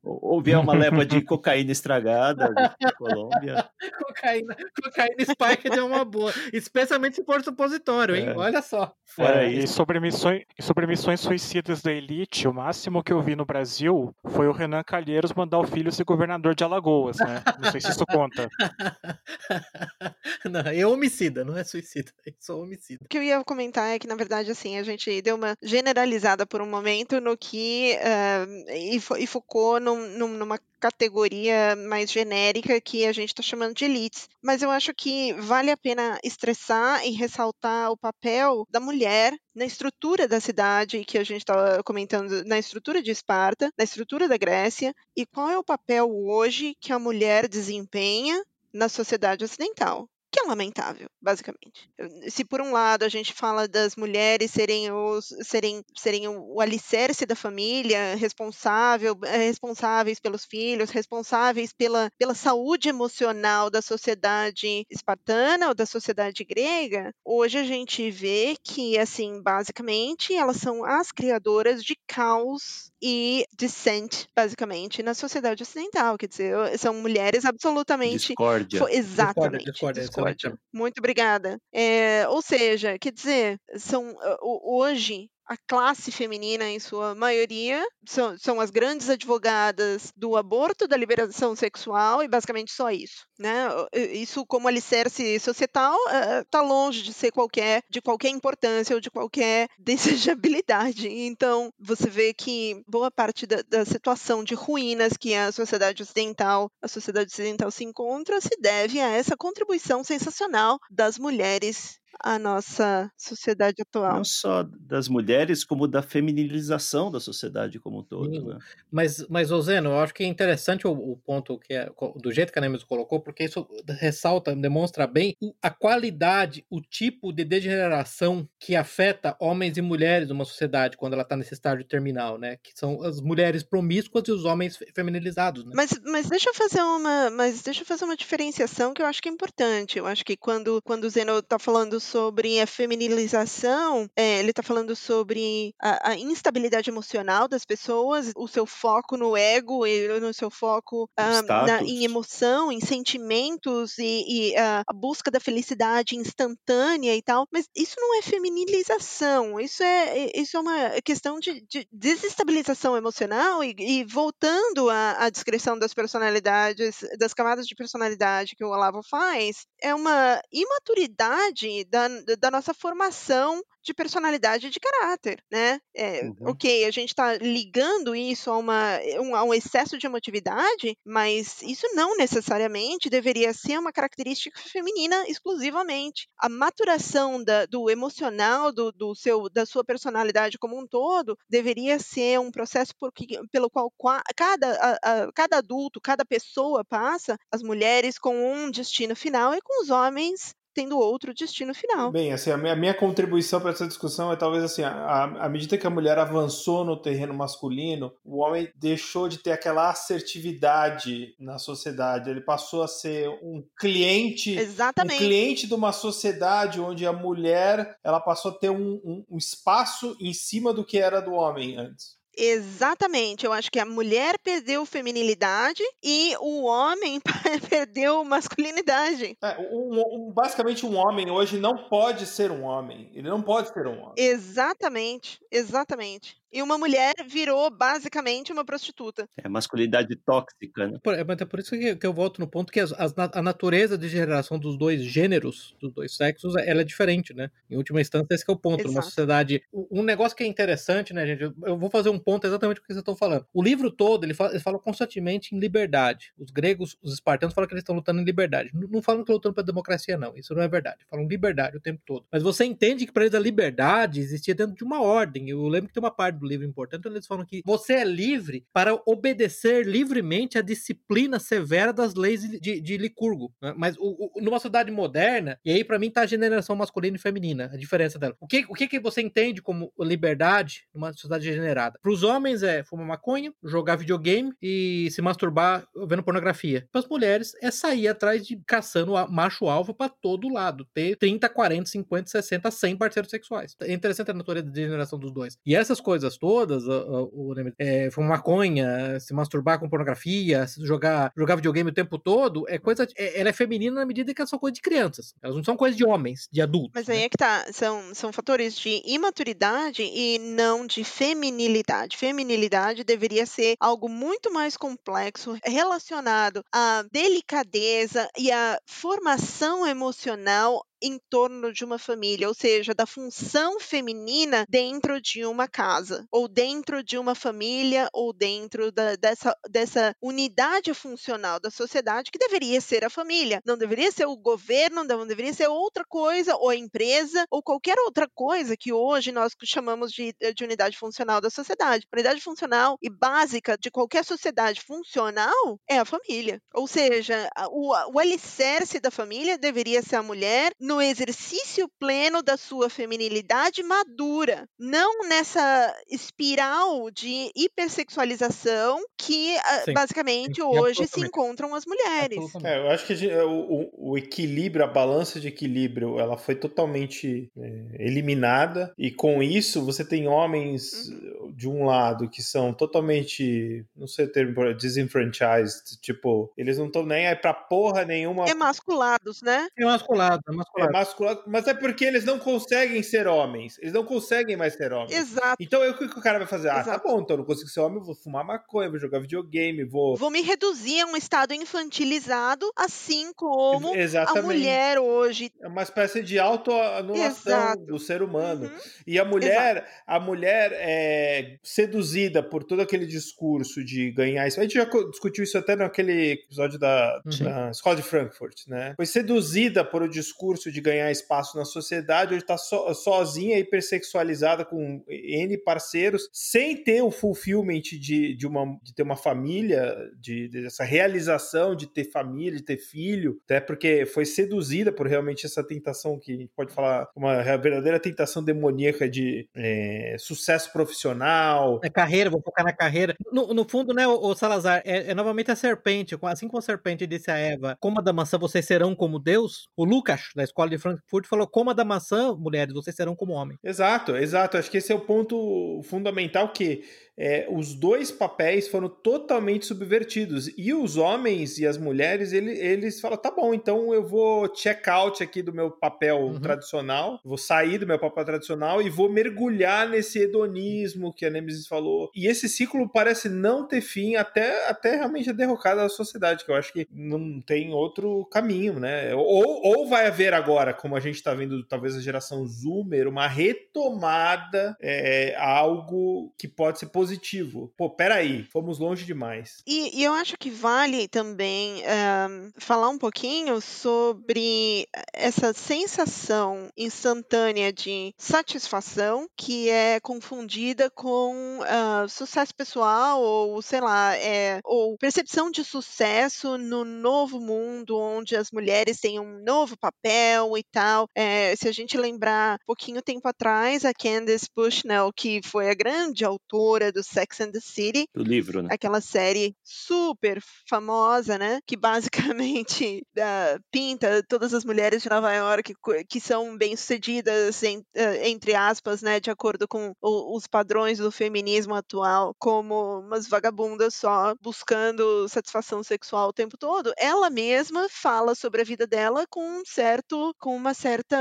ou, vier uma leva de cocaína estragada da Colômbia. cocaína, cocaína spike é uma boa. Especialmente se for supositório, hein? É. Olha só. Fora é, isso. E sobre, missões, sobre missões suicidas da elite, o máximo que eu vi no Brasil foi o Renan Calheiros mandar o filho ser governador de Alagoas, né? Não sei se isso conta. não, é homicida, não é suicida. É só homicida. O que eu ia comentar é que, na verdade, assim, a gente deu uma generalizada por um momento no que. Uh, e, fo e, focou num, num, numa categoria mais genérica que a gente está chamando de elites. Mas eu acho que vale a pena estressar e ressaltar o papel da mulher na estrutura da cidade que a gente estava comentando, na estrutura de Esparta, na estrutura da Grécia, e qual é o papel hoje que a mulher desempenha na sociedade ocidental que é lamentável, basicamente. Se por um lado a gente fala das mulheres serem, os, serem, serem o alicerce da família, responsável, eh, responsáveis pelos filhos, responsáveis pela, pela saúde emocional da sociedade espartana ou da sociedade grega, hoje a gente vê que, assim, basicamente, elas são as criadoras de caos e dissent, basicamente, na sociedade ocidental. Quer dizer, são mulheres absolutamente. Discórdia. Exatamente. Discórdia, discórdia, Ótimo. Muito obrigada. É, ou seja, quer dizer, são hoje a classe feminina, em sua maioria, são, são, as grandes advogadas do aborto, da liberação sexual e basicamente só isso. Né? Isso, como alicerce societal, está longe de ser qualquer, de qualquer importância ou de qualquer desejabilidade. Então, você vê que boa parte da, da situação de ruínas que a sociedade ocidental, a sociedade ocidental se encontra, se deve a essa contribuição sensacional das mulheres a nossa sociedade atual. Não só das mulheres, como da feminilização da sociedade como um todo. Sim. Né? Mas, mas Ozeno, eu acho que é interessante o, o, ponto que é, do jeito que a Nemes colocou, porque isso ressalta, demonstra bem a qualidade, o tipo de degeneração que afeta homens e mulheres numa sociedade quando ela está nesse estágio terminal, né? Que são as mulheres promíscuas e os homens feminilizados. Né? Mas, mas deixa eu fazer uma, mas deixa eu fazer uma diferenciação que eu acho que é importante. Eu acho que quando, quando o Zeno está falando sobre a feminilização, é, ele está falando sobre a, a, instabilidade emocional das pessoas, o seu foco no ego, no seu foco ah, na, em emoção, em sentimentos e, e a, a busca da felicidade instantânea e tal. Mas isso não é feminilização, isso é, isso é uma questão de, de desestabilização emocional e, e voltando à, à descrição das personalidades, das camadas de personalidade que o Olavo faz, é uma imaturidade da, da nossa formação de personalidade e de caráter, né? É, uhum. Ok, a gente está ligando isso a, uma, um, a um excesso de emotividade, mas isso não necessariamente deveria ser uma característica feminina exclusivamente. A maturação da, do emocional do, do, seu, da sua personalidade como um todo deveria ser um processo por, pelo qual cada, a, a, cada adulto, cada pessoa passa, as mulheres com um destino final e com os homens tendo outro destino final. Bem, assim, a minha, a minha contribuição para essa discussão é talvez assim, à medida que a mulher avançou no terreno masculino, o homem deixou de ter aquela assertividade na sociedade, ele passou a ser um cliente, Exatamente. um cliente de uma sociedade onde a mulher, ela passou a ter um, um, um espaço em cima do que era do homem antes. Exatamente, eu acho que a mulher perdeu feminilidade e o homem perdeu masculinidade. É, um, um, basicamente, um homem hoje não pode ser um homem. Ele não pode ser um homem. Exatamente, exatamente e uma mulher virou basicamente uma prostituta. É masculinidade tóxica, né? É, mas é por isso que, que eu volto no ponto que as, as, a natureza de geração dos dois gêneros, dos dois sexos, ela é diferente, né? Em última instância, esse é o ponto. Exato. Numa sociedade. Um negócio que é interessante, né, gente? Eu vou fazer um ponto exatamente o que vocês estão falando. O livro todo, ele fala, eles falam constantemente em liberdade. Os gregos, os espartanos falam que eles estão lutando em liberdade. Não, não falam que estão lutando pela democracia, não. Isso não é verdade. Falam liberdade o tempo todo. Mas você entende que para eles a liberdade existia dentro de uma ordem. Eu lembro que tem uma parte do livro importante, eles falam que você é livre para obedecer livremente a disciplina severa das leis de, de Licurgo. Né? Mas o, o, numa sociedade moderna, e aí para mim tá a generação masculina e feminina, a diferença dela. O que, o que, que você entende como liberdade numa sociedade degenerada? Para os homens é fumar maconha, jogar videogame e se masturbar vendo pornografia. Para as mulheres é sair atrás de caçando macho alvo para todo lado, ter 30, 40, 50, 60, 100 parceiros sexuais. É interessante a natureza de geração dos dois. E essas coisas todas, o, o, é, fumar maconha, se masturbar com pornografia, jogar, jogar videogame o tempo todo, é coisa. É, ela é feminina na medida que elas são coisas de crianças. Elas não são coisas de homens, de adultos. Mas aí né? é que tá. São, são fatores de imaturidade e não de feminilidade. Feminilidade deveria ser algo muito mais complexo, relacionado à delicadeza e à formação emocional em torno de uma família, ou seja, da função feminina dentro de uma casa, ou dentro de uma família, ou dentro da, dessa, dessa unidade funcional da sociedade que deveria ser a família. Não deveria ser o governo, não deveria ser outra coisa, ou a empresa, ou qualquer outra coisa que hoje nós chamamos de, de unidade funcional da sociedade. unidade funcional e básica de qualquer sociedade funcional é a família. Ou seja, o, o alicerce da família deveria ser a mulher no exercício pleno da sua feminilidade madura, não nessa espiral de hipersexualização que ah, Sim. basicamente Sim. hoje se encontram as mulheres. É, eu acho que gente, o, o, equilíbrio, a balança de equilíbrio, ela foi totalmente é, eliminada e com isso você tem homens uhum. de um lado que são totalmente, não sei o termo, disenfranchised, tipo, eles não estão nem aí pra porra nenhuma. Emasculados, né? Emasculados, emasculados é masculado, mas é porque eles não conseguem ser homens. Eles não conseguem mais ser homens. Exato. Então o que o cara vai fazer? Ah, tá bom, então eu não consigo ser homem, vou fumar maconha, vou jogar videogame, vou. Vou me reduzir a um estado infantilizado, assim como Exatamente. a mulher hoje. É uma espécie de autoanulação do ser humano. Uhum. E a mulher, Exato. a mulher é seduzida por todo aquele discurso de ganhar isso. A gente já discutiu isso até naquele episódio da, uhum. da Escola de Frankfurt, né? Foi seduzida por o discurso de ganhar espaço na sociedade, hoje está so, sozinha, hipersexualizada com N parceiros, sem ter o fulfillment de, de, uma, de ter uma família, de, de essa realização de ter família, de ter filho, até porque foi seduzida por realmente essa tentação que pode falar, uma verdadeira tentação demoníaca de é, sucesso profissional. É carreira, vou focar na carreira. No, no fundo, né, o, o Salazar, é, é, novamente a serpente. Assim como a serpente disse a Eva, coma da maçã, vocês serão como Deus. O Lucas, da escola de Frankfurt, falou: coma da maçã, mulheres, vocês serão como homem. Exato, exato. Acho que esse é o ponto fundamental que é, os dois papéis foram totalmente subvertidos. E os homens e as mulheres, ele, eles falam: tá bom, então eu vou check out aqui do meu papel uhum. tradicional, vou sair do meu papel tradicional e vou mergulhar nesse hedonismo que a Nemesis falou. E esse ciclo parece não ter fim até, até realmente a derrocada da sociedade, que eu acho que não tem outro caminho, né? Ou, ou vai haver agora, como a gente está vendo, talvez a geração Zoomer, uma retomada é, algo que pode ser positivo. Pô, peraí, fomos longe demais. E, e eu acho que vale também um, falar um pouquinho sobre essa sensação instantânea de satisfação que é confundida com uh, sucesso pessoal ou, sei lá, é, ou percepção de sucesso no novo mundo onde as mulheres têm um novo papel e tal. É, se a gente lembrar um pouquinho tempo atrás, a Candice Bushnell, que foi a grande autora do Sex and the City. O livro, né? Aquela série super famosa, né? Que basicamente uh, pinta todas as mulheres de Nova York que, que são bem-sucedidas, em, uh, entre aspas, né? De acordo com o, os padrões do feminismo atual, como umas vagabundas só buscando satisfação sexual o tempo todo. Ela mesma fala sobre a vida dela com um certo, com uma certa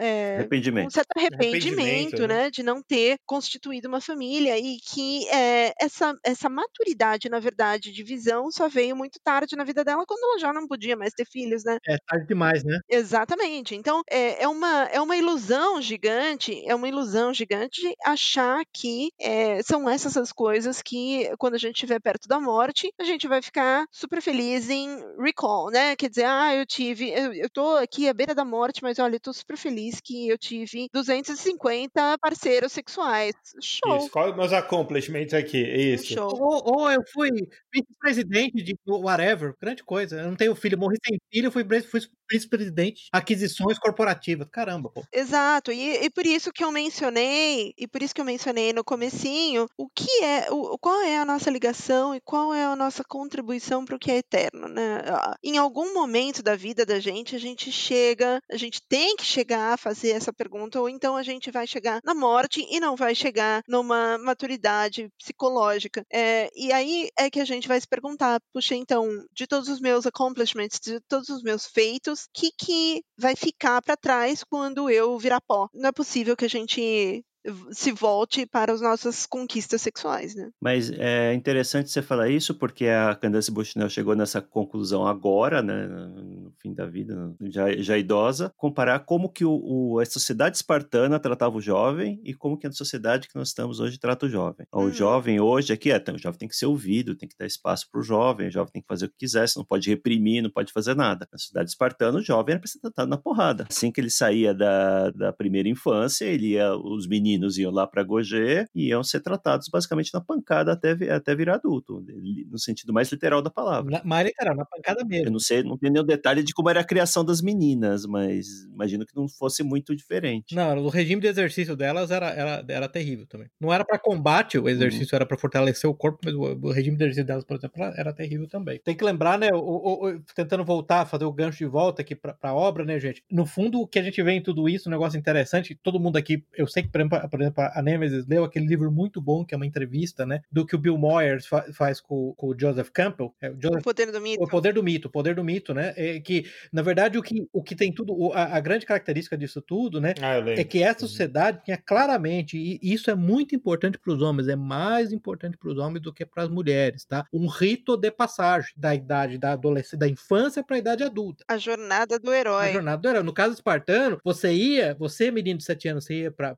é, arrependimento, um certo arrependimento, arrependimento né? né? De não ter constituído uma família e que é, essa, essa maturidade, na verdade, de visão só veio muito tarde na vida dela, quando ela já não podia mais ter filhos, né? É tarde demais, né? Exatamente. Então, é, é, uma, é uma ilusão gigante, é uma ilusão gigante de achar que é, são essas as coisas que, quando a gente estiver perto da morte, a gente vai ficar super feliz em recall, né? Quer dizer, ah, eu tive, eu, eu tô aqui à beira da morte, mas olha, eu tô super feliz que eu tive 250 parceiros sexuais. Show! Isso, qual meus accomplishments? aqui, é isso. Ou, ou, eu fui vice-presidente de whatever, grande coisa. Eu não tenho filho, morri sem filho, fui, fui vice-presidente, aquisições corporativas. Caramba, pô. Exato, e, e, por isso que eu mencionei, e por isso que eu mencionei no comecinho, o que é, o, qual é a nossa ligação e qual é a nossa contribuição para o que é eterno, né? Em algum momento da vida da gente, a gente chega, a gente tem que chegar a fazer essa pergunta, ou então a gente vai chegar na morte e não vai chegar numa maturidade psicológica. É, e aí é que a gente vai se perguntar, puxa, então, de todos os meus accomplishments, de todos os meus feitos, o que, que vai ficar para trás quando eu virar pó. Não é possível que a gente se volte para as nossas conquistas sexuais, né? Mas é interessante você falar isso porque a Candace Bushnell chegou nessa conclusão agora, né, no fim da vida, já, já idosa, comparar como que o, o, a sociedade espartana tratava o jovem e como que a sociedade que nós estamos hoje trata o jovem. O uhum. jovem hoje aqui é, o jovem tem que ser ouvido, tem que dar espaço para o jovem, o jovem tem que fazer o que quiser, você não pode reprimir, não pode fazer nada. Na sociedade espartana, o jovem era para ser tratado na porrada. Assim que ele saía da, da primeira infância, ele ia, os meninos meninos iam lá para Gogê e iam ser tratados basicamente na pancada até, até virar adulto, no sentido mais literal da palavra. Na, mais literal, na pancada mesmo. Eu não sei, não tenho nenhum detalhe de como era a criação das meninas, mas imagino que não fosse muito diferente. Não, o regime de exercício delas era, era, era terrível também. Não era para combate o exercício, uhum. era para fortalecer o corpo, mas o, o, regime de exercício delas, por exemplo, era terrível também. Tem que lembrar, né, o, o, tentando voltar, fazer o gancho de volta aqui pra, pra obra, né, gente? No fundo, o que a gente vê em tudo isso, um negócio interessante, todo mundo aqui, eu sei que, por exemplo, por exemplo, a Nemesis leu aquele livro muito bom, que é uma entrevista, né? Do que o Bill Moyers fa faz com, com, o Joseph Campbell. É, o, Joseph, o, Poder do Mito. O Poder do Mito, o Poder do Mito, né? É que, na verdade, o que, o que tem tudo, a, a grande característica disso tudo, né? Ah, é que essa uhum. sociedade tinha claramente, e isso é muito importante para os homens, é mais importante para os homens do que para as mulheres, tá? Um rito de passagem da idade da adolescência, da infância para a idade adulta. A jornada do herói. A jornada do herói. No caso espartano, você ia, você, menino de 7 anos, você ia para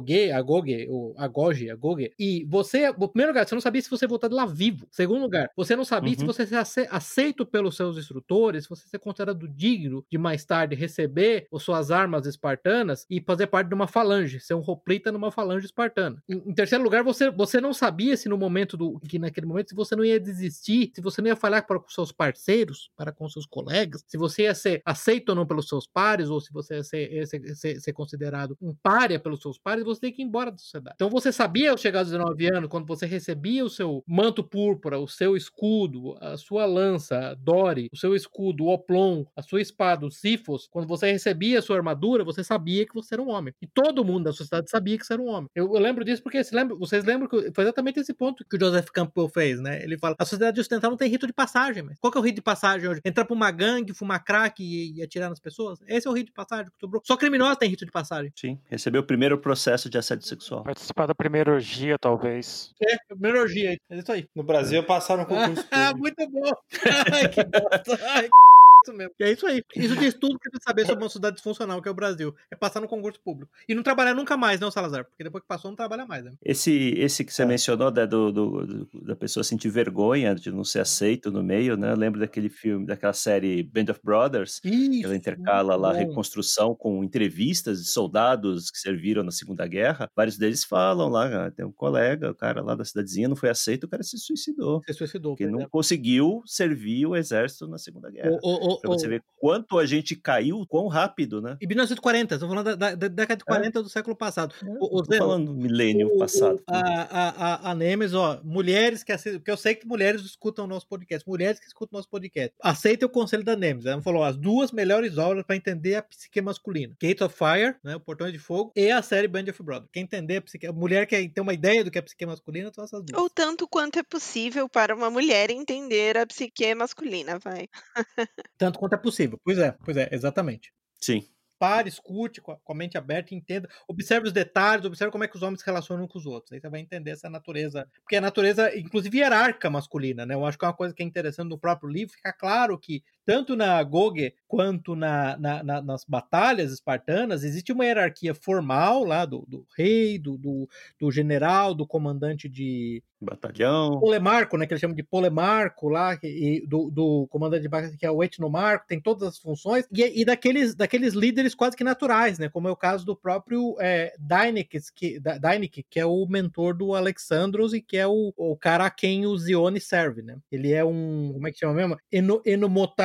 Agoge, Agoge, o Agoge, Agoge, e você, o primeiro lugar, você não sabia se você voltar de lá vivo. Segundo lugar, você não sabia uhum. se você ser aceito pelos seus instrutores, se você considerado digno de mais tarde receber as suas armas espartanas e fazer parte de uma falange, ser um hoplita numa falange espartana. Em, em terceiro lugar, você, você não sabia se no momento do que naquele momento se você não ia desistir, se você não ia falhar para com seus parceiros, para com seus colegas, se você ia ser aceito ou não pelos seus pares ou se você ia ser, ia ser, ser, ser considerado um párea pelos seus pares, você tem que ir embora da sociedade. Então você sabia ao chegar aos 19 anos, quando você recebia o seu manto púrpura, o seu escudo, a sua lança, Dori, o seu escudo, o Oplon, a sua espada, o Sifos, quando você recebia a sua armadura, você sabia que você era um homem. E todo mundo da sociedade sabia que você era um homem. Eu, eu lembro disso porque lembra, vocês lembram que foi exatamente esse ponto que o Joseph Campbell fez, né? Ele fala: a sociedade ocidental não tem rito de passagem, mas qual que é o rito de passagem hoje? Entrar pra uma gangue, fumar crack e, e atirar nas pessoas? Esse é o rito de passagem que sobrou. Só criminosos têm rito de passagem. Sim, recebeu o primeiro processo de assédio sexual. Participar da primeira orgia, talvez. É, primeira orgia, é isso aí. No Brasil passaram concurso Ah, muito bom! Ai, que bosta! Ai, que isso mesmo. E é isso aí. Isso diz tudo que que saber sobre uma sociedade disfuncional, que é o Brasil. É passar no concurso público. E não trabalhar nunca mais, não, Salazar? Porque depois que passou, não trabalha mais, né? Esse, esse É. que você mencionou, né, do, do- do- da pessoa sentir vergonha de não ser aceito no meio, né? Eu lembro daquele filme, daquela série Band of Brothers, que ela intercala lá a bom. reconstrução com entrevistas de soldados que serviram na Segunda Guerra. Vários deles falam lá, ah, tem um colega, o cara lá da cidadezinha não foi aceito, o cara se suicidou. Você suicidou. Porque por não exemplo. conseguiu servir o exército na Segunda Guerra. O- o- o- Pra você o- ver quanto a gente caiu, quão rápido, né? Em 1940, estou falando da, da- da década de 40 do século passado. O, o Tô Zeno, falando do milênio o- o- passado. a, a, a, a Nemes, ó, mulheres que assistem, porque eu sei que mulheres escutam o nosso podcast, mulheres que escutam o nosso podcast, aceitem o conselho da Nemes. Ela falou as duas melhores obras para entender a psique masculina: Gate of Fire, né, o Portão de Fogo, e a série Band of Brothers. Quem entender a psique, a mulher que tem uma ideia do que é a psique masculina, são essas duas. Ou tanto quanto é possível para uma mulher entender a psique masculina, vai. Tanto quanto é possível. Pois é, pois é, exatamente. Sim. Pare, escute com a, mente aberta, e entenda, observe os detalhes, observe como é que os homens se relacionam com os outros. Aí você vai entender essa natureza, porque a natureza, inclusive hierárquica masculina, né? Eu acho que é uma coisa que é interessante no próprio livro, fica claro que tanto na Goge quanto na, na- na- nas batalhas espartanas existe uma hierarquia formal lá do, do rei, do, do, do general, do comandante de, Batalhão. Polemarco, né, que eles chamam de Polemarco lá, e do, do comandante de barca, que é o etnomarco, tem todas as funções, e, e daqueles, daqueles líderes quase que naturais, né, como é o caso do próprio é, Dainikes, que, Da- Dainik, que é o mentor do Alexandros e que é o, o cara a quem o Zione serve, né. Ele é um, como é que chama mesmo? Eno,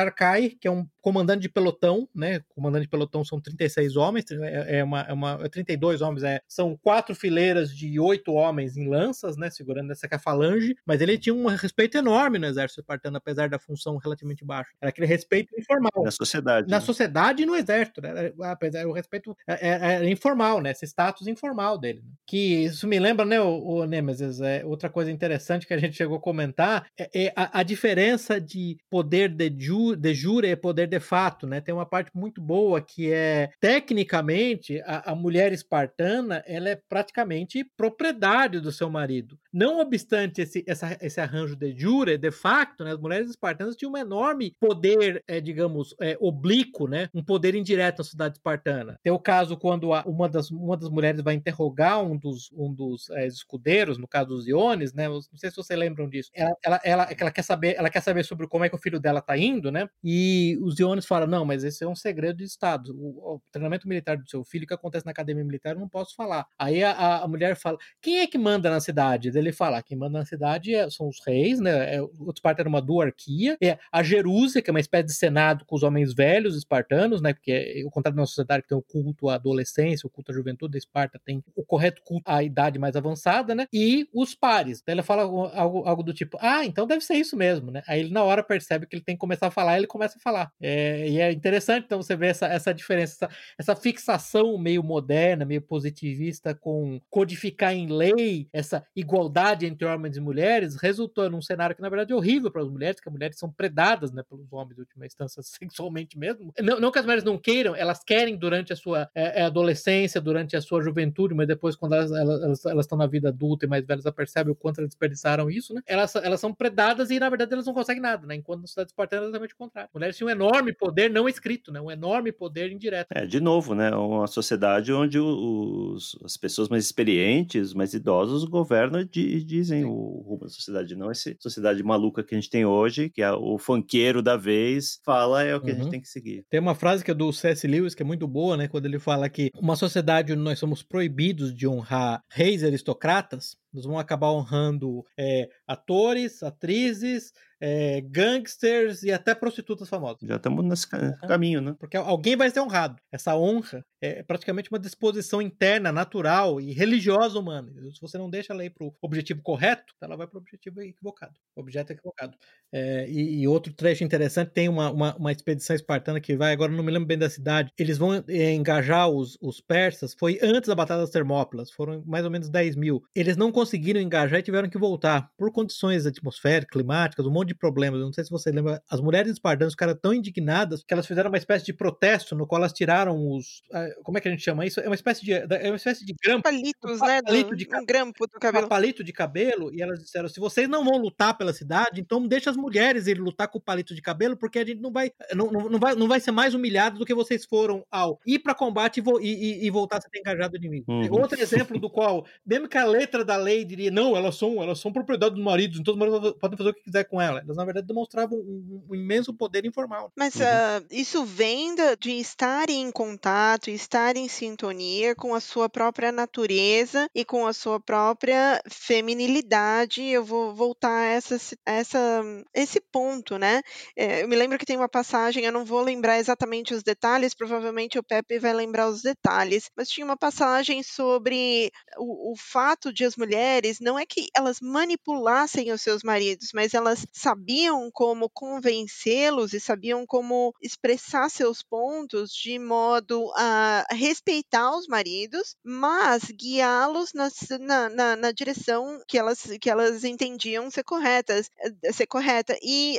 Enomotarkai, que é um comandante de pelotão, né, comandante de pelotão são 36 homens, é, é uma, é uma, é 32 homens, é, são quatro fileiras de oito homens em lanças, né, segurando essa que é a falange, mas ele tinha um respeito enorme no exército espartano, apesar da função relativamente baixa. Era aquele respeito informal. Na sociedade. Na né? sociedade e no exército, né? Apesar o respeito é- é- era informal, né? Esse status informal dele. né? Que isso me lembra, né, o, o Nemesis, é outra coisa interessante que a gente chegou a comentar é, é a, a diferença de poder de, ju, de jure e poder de fato, né? Tem uma parte muito boa que é tecnicamente a, a mulher espartana ela é praticamente propriedade do seu marido. Não obstante esse, essa- esse arranjo de jure, de facto, né, as mulheres espartanas tinham um enorme poder, eh, digamos, eh, oblíquo, né, um poder indireto na sociedade espartana. Tem o caso quando a- uma, das, uma das mulheres vai interrogar um dos, um dos eh, escudeiros, no caso dos Iones, né, não sei se vocês lembram disso. Ela, ela, ela, ela quer saber, ela quer saber sobre como é que o filho dela tá indo, né, e os Iones falam, não, mas esse é um segredo de Estado. O, o treinamento militar do seu filho, que acontece na academia militar, eu não posso falar. Aí a, a- mulher fala, quem é que manda na cidade? Ele fala, quem manda na cidade é- são os reis, né? É, o Esparta era uma duarquia. É a Jerúsia, que é uma espécie de senado com os homens velhos espartanos, né? Porque é o contrário da nossa sociedade que tem o culto à adolescência, o culto à juventude, a Esparta tem o correto culto à idade mais avançada, né? E os pares. Daí ela fala algo, algo do tipo, ah, então deve ser isso mesmo, né? Aí ele na hora percebe que ele tem que começar a falar, ele começa a falar. É, e é interessante, então, você ver essa, essa diferença, essa, essa fixação meio moderna, meio positivista com codificar em lei essa igualdade entre homens e mulheres, resultou num cenário que, na verdade, é horrível para as mulheres, que as mulheres são predadas né, pelos homens, em última instância, sexualmente mesmo. Não, não que as mulheres não queiram, elas querem durante a sua é, é, adolescência, durante a sua juventude, mas depois, quando elas, elas, elas, elas estão na vida adulta e mais velhas, elas percebem o quanto elas desperdiçaram isso, né? Elas, elas são predadas e, na verdade, elas não conseguem nada, né? Enquanto na cidade espartana é exatamente o contrário. Mulheres tinham um enorme poder não escrito, né? Um enorme poder indireto. É, de novo, né? Uma sociedade onde os, as pessoas mais experientes, mais idosas, governam de dizem Sim. o rumo da sociedade, não essa sociedade maluca que a gente tem hoje, que é o funkeiro da vez, fala é o que a gente Uhum. tem que seguir. Tem uma frase que é do C.S. Lewis que é muito boa, né? Quando ele fala que uma sociedade onde nós somos proibidos de honrar reis e aristocratas, nós vamos acabar honrando é, atores, atrizes, é, gangsters e até prostitutas famosas. Já estamos nesse ca- caminho, né? Porque alguém vai ser honrado. Essa honra é praticamente uma disposição interna, natural e religiosa humana. Se você não deixa ela ir para o objetivo correto, ela vai para o objetivo equivocado. Objeto equivocado. É, e, e outro trecho interessante, tem uma, uma, uma expedição espartana que vai, agora não me lembro bem da cidade, eles vão é, engajar os, os persas, foi antes da Batalha das Termópilas, foram mais ou menos 10 mil. Eles não conseguiram engajar e tiveram que voltar, por condições atmosféricas, climáticas, um monte de problemas. Eu não sei se você lembra, as mulheres espartanas ficaram tão indignadas que elas fizeram uma espécie de protesto no qual elas tiraram os... ah, Como é que a gente chama isso? É uma espécie de, é uma espécie de grampo, Palitos, Um né? palito do- de um grampo do cabelo. um palito de cabelo e elas disseram: se vocês não vão lutar pela cidade, então deixa as mulheres irem lutar com o palito de cabelo, porque a gente não vai, não, não, não vai, não vai ser mais humilhado do que vocês foram ao ir para combate e, vo- e, e- e voltar a ser engajado inimigo. Uhum. Outro exemplo do qual, mesmo que a letra da lei diria, não, elas são, elas são propriedade dos maridos, então os maridos podem fazer o que quiser com ela. Elas, na verdade, demonstravam um, um imenso poder informal. Mas Uhum. ah, isso vem de estar em contato, estar em sintonia com a sua própria natureza e com a sua própria feminilidade. Eu vou voltar a essa, essa, esse ponto, né? É, eu me lembro que tem uma passagem, eu não vou lembrar exatamente os detalhes, provavelmente o Pepe vai lembrar os detalhes, mas tinha uma passagem sobre o, o fato de as mulheres, não é que elas manipulassem os seus maridos, mas elas sabiam como convencê-los e sabiam como expressar seus pontos de modo a respeitar os maridos, mas guiá-los na, na, na, direção que elas, que elas entendiam ser corretas, eh, ser correta. E,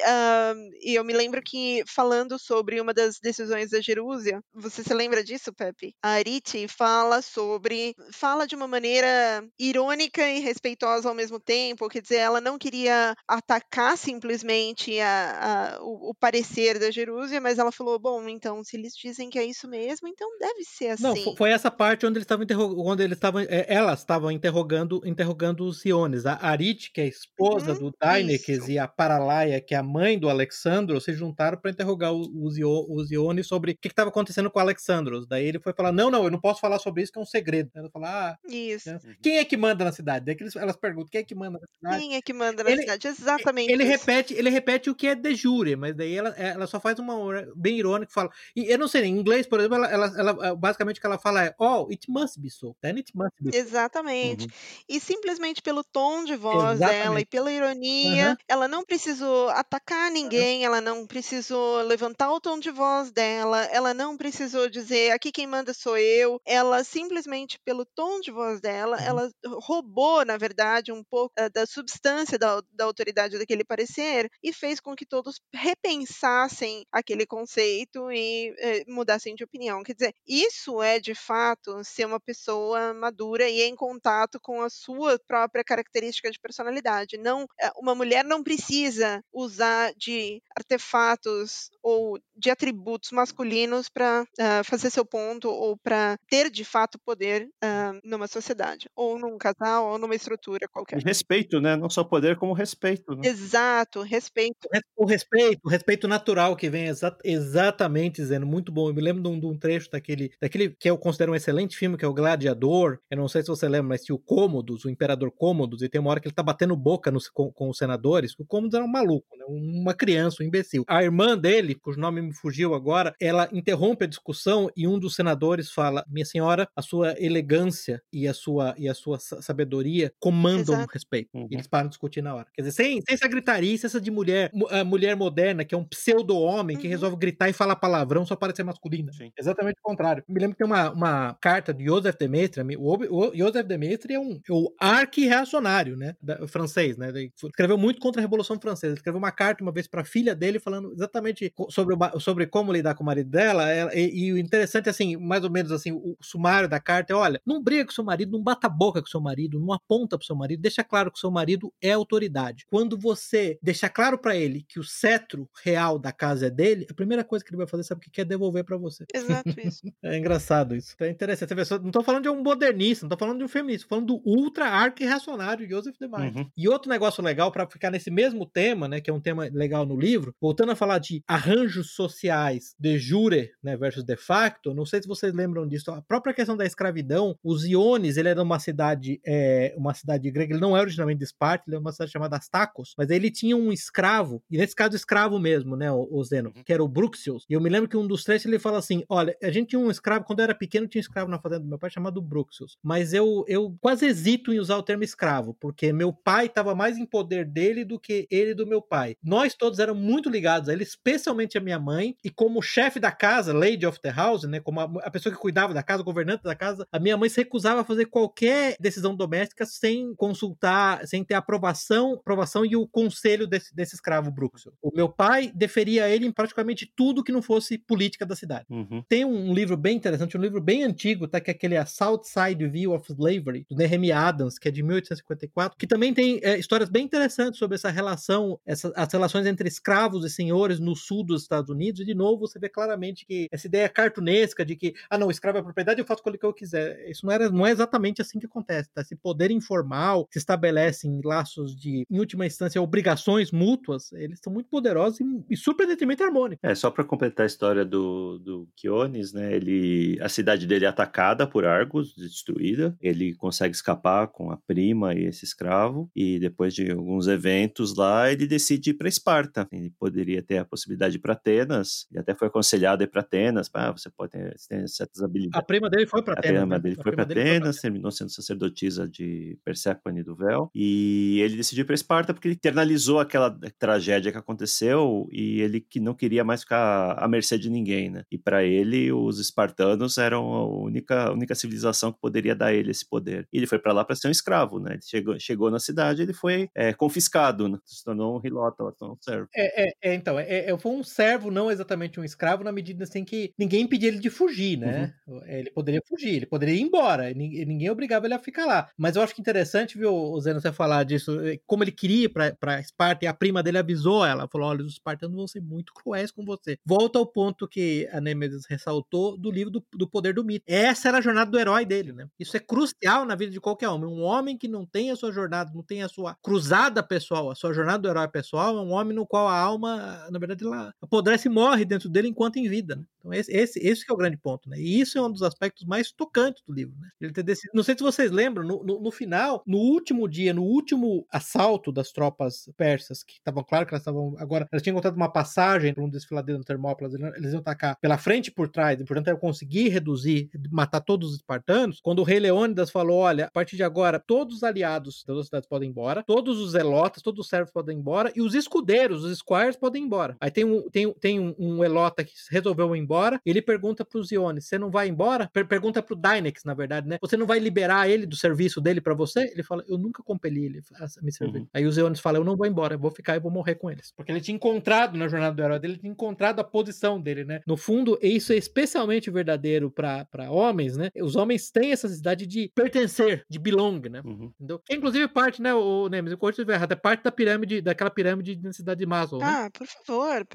e eu me lembro que falando sobre uma das decisões da Jerúsia, você se lembra disso, Pepe? A Arite fala sobre, fala de uma maneira irônica e respeitosa ao mesmo tempo, quer dizer, ela não queria atacar simplesmente a, a- o, o parecer da Jerúsia, mas ela falou, bom, então se eles dizem que é isso mesmo, então deve ser assim. Não, fo- foi essa parte onde eles estavam interrogando, onde eles estavam, é, elas estavam interrogando, interrogando os Iones. A Arit, que é a esposa Uhum, do Daineques, isso. e a Paralaia, que é a mãe do Alexandros, se juntaram para interrogar o- os, os Iones sobre o que estava acontecendo com o Alexandros. Daí ele foi falar: não, não, eu não posso falar sobre isso, que é um segredo. Ela falou: ah, Isso. quem é que manda na cidade? Daí que eles- elas perguntam: quem é que manda na cidade? Quem é que manda na Ele- cidade? Exatamente. Ele isso. repete, ele repete o que é de jure, mas daí ela, ela só faz uma hora bem irônica fala. E eu não sei, em inglês, por exemplo, ela, ela, ela- basicamente o que ela fala é: Oh, it must be so. Then it must be so. Exatamente. Uhum. E simplesmente pelo tom de voz dela e Exatamente. pela ironia, Aham. ela não precisou atacar ninguém, ela não precisou levantar o tom de voz dela, ela não precisou dizer aqui quem manda sou eu. Ela simplesmente pelo tom de voz dela, Uhum. ela roubou, na verdade, um pouco ah, da substância da, da autoridade daquele parecer e fez com que todos repensassem aquele conceito e eh, mudassem de opinião. Quer dizer, isso é de fato ser uma pessoa madura e em contato com a sua própria característica de personalidade. Não, eh, uma mulher não precisa usar de artefatos ou de atributos masculinos para fazer seu ponto ou para ter de fato poder ah, numa sociedade, ou num casal, ou numa estrutura E qualquer. respeito, né? Não só poder, como respeito. Né? Exato, respeito. O respeito, o respeito natural que vem exa- exatamente dizendo, muito bom. Eu me lembro de um, de um trecho daquele, daquele que eu considero um excelente filme, que é o Gladiador. Eu não sei se você lembra, mas tinha o Cômodos, o Imperador Cômodos, e tem uma hora que ele tá batendo boca nos- com, com os senadores. O Cômodos era um maluco? Uma criança, um imbecil. A irmã dele, cujo nome me fugiu agora, ela interrompe a discussão e um dos senadores fala: Minha senhora, a sua elegância e a sua, e a sua sa- sabedoria comandam Exato. respeito. Uhum. E eles param de discutir na hora. Quer dizer, sem, sem essa gritaria, sem essa de mulher, mu- a mulher moderna, que é um pseudo-homem que Uhum. resolve gritar e falar palavrão só para ser masculina. Sim. Exatamente o contrário. Me lembro que tem uma, uma carta de Joseph de Maistre. O, o Joseph de Maistre é, um, é o arqui-reacionário, né? Da, francês, né? Ele escreveu muito contra a Revolução Francesa. Ele escreveu uma carta uma vez para a filha dele falando exatamente sobre o, sobre como lidar com o marido dela, ela, e, e, o interessante, assim, mais ou menos assim, o sumário da carta é: olha, não briga com seu marido, não bata a boca com seu marido, não aponta pro seu marido, deixa claro que seu marido é autoridade. Quando você deixa claro para ele que o cetro real da casa é dele, a primeira coisa que ele vai fazer, sabe o que quer devolver para você. Exato isso. é engraçado isso. É interessante. Não tô falando de um modernista, não tô falando de um feminista, tô falando do ultra arco reacionário Joseph de Uhum. E outro negócio legal para ficar nesse mesmo tema, né, que é um tema legal no livro, voltando a falar de arranjos sociais de jure, né, versus de facto, não sei se vocês lembram disso, a própria questão da escravidão, os Iones, ele era uma cidade, é, uma cidade grega, ele não é originalmente de Esparta, ele é uma cidade chamada Astacos, mas ele tinha um escravo, e nesse caso escravo mesmo, né, o, o Zeno, uhum. que era o Bruxius, e eu me lembro que um dos três ele fala assim, olha, a gente tinha um escravo, quando eu era pequeno tinha um escravo na fazenda do meu pai chamado Bruxius, mas eu, eu quase hesito em usar o termo escravo, porque meu pai estava mais em poder dele do que ele do meu pai. Nós todos éramos muito ligados a ele, especialmente a minha mãe, e como chefe da casa, lady of the house, né, como a, a pessoa que cuidava da casa, governante da casa, a minha mãe se recusava a fazer qualquer decisão doméstica sem consultar, sem ter aprovação, aprovação e o conselho desse, desse escravo Bruxo. O meu pai deferia ele em praticamente tudo que não fosse política da cidade. Uhum. Tem um, livro bem interessante, um livro bem antigo, tá, que é aquele a South Side View of Slavery, do Nehemiah Adams, que é de 1854, que também tem é, histórias bem interessantes sobre essa relação, essa, as relações entre escravos e senhores no sul dos Estados Unidos, e de novo você vê claramente que essa ideia cartunesca de que, ah não, escravo é propriedade, eu faço o que eu quiser. Isso não, era, não é exatamente assim que acontece, tá? Esse poder informal se estabelece em laços de, em última instância, obrigações mútuas, eles são muito poderosos e, e surpreendentemente harmônicos. É, só para completar a história do, do Kiones, né, ele, a cidade dele é atacada por Argos, destruída, ele consegue escapar com a prima e esse escravo, e depois de alguns eventos lá, ele decide ir para Esparta. Ele poderia ter a possibilidade de ir para Atenas, ele até foi aconselhado para Atenas, ah, você pode ter, ter certas habilidades. A prima dele foi para Atenas. A prima né? dele foi para Atenas, terminou sendo sacerdotisa de Perséfone do Véu, e ele decidiu ir para Esparta porque ele internalizou aquela tragédia que aconteceu e ele que não queria mais ficar à mercê de ninguém, né? E para ele, os espartanos eram a única, a única civilização que poderia dar a ele esse poder. E ele foi para lá para ser um escravo, né? Ele chegou, chegou na cidade, ele foi é, confiscado, né? se tornou um hilota, um servo. É, é, é então, é, é, foi um servo, não exatamente um escravo, na medida assim que ninguém impedia ele de fugir, né? Uhum. Ele poderia fugir, ele poderia ir embora, ninguém, obrigava ele a ficar lá. Mas eu acho que interessante, viu, Zeno, você falar disso, eh, como ele queria ir para Esparta e a prima dele avisou ela, falou: olha, os espartanos vão ser muito cruéis com você. Volta ao ponto que a Nemesis ressaltou do livro do, do poder do mito. Essa era a jornada do herói dele, né? Isso é crucial na vida de qualquer homem. Um homem que não tem a sua jornada, não tem a sua cruzada pessoal, a sua jornada do herói pessoal, é um homem no qual a alma, na verdade, ela apodrece e morre dentro dele enquanto em vida, né? Então esse, esse, esse é o grande ponto, né? E isso é um dos aspectos mais tocantes do livro, né? Ele ter decidido, não sei se vocês lembram, no, no, no final, no último dia, no último assalto das tropas persas, que estavam claro que elas estavam agora, elas tinham encontrado uma passagem para um desfiladeiro no Termópilas, eles iam atacar pela frente e por trás, e portanto eu consegui reduzir, matar todos os espartanos. Quando o rei Leônidas falou, olha, a partir de agora todos os aliados das duas cidades podem ir embora, todos os zelotas, todos os servos podem ir embora e os escudeiros, os squires podem ir embora. Aí tem um, tem, tem um, um elota que resolveu ir embora, ele pergunta para os Iones, você não vai embora? Per pergunta para o Dynex, na verdade, né? Você não vai liberar ele do serviço dele para você? Ele fala, eu nunca compeli ele a me servir. Uhum. Aí os Iones falam, eu não vou embora, eu vou ficar e vou morrer com eles. Porque ele tinha encontrado na jornada do herói dele, ele tinha encontrado a posição dele, né? No fundo, isso é especialmente verdadeiro para homens, né? Os homens têm essa necessidade de pertencer, de belong, né? Uhum. Que é, inclusive parte, né, o Nemes, o corte errado, é parte da pirâmide, daquela pirâmide de necessidade de Maslow, né? Ah, por favor,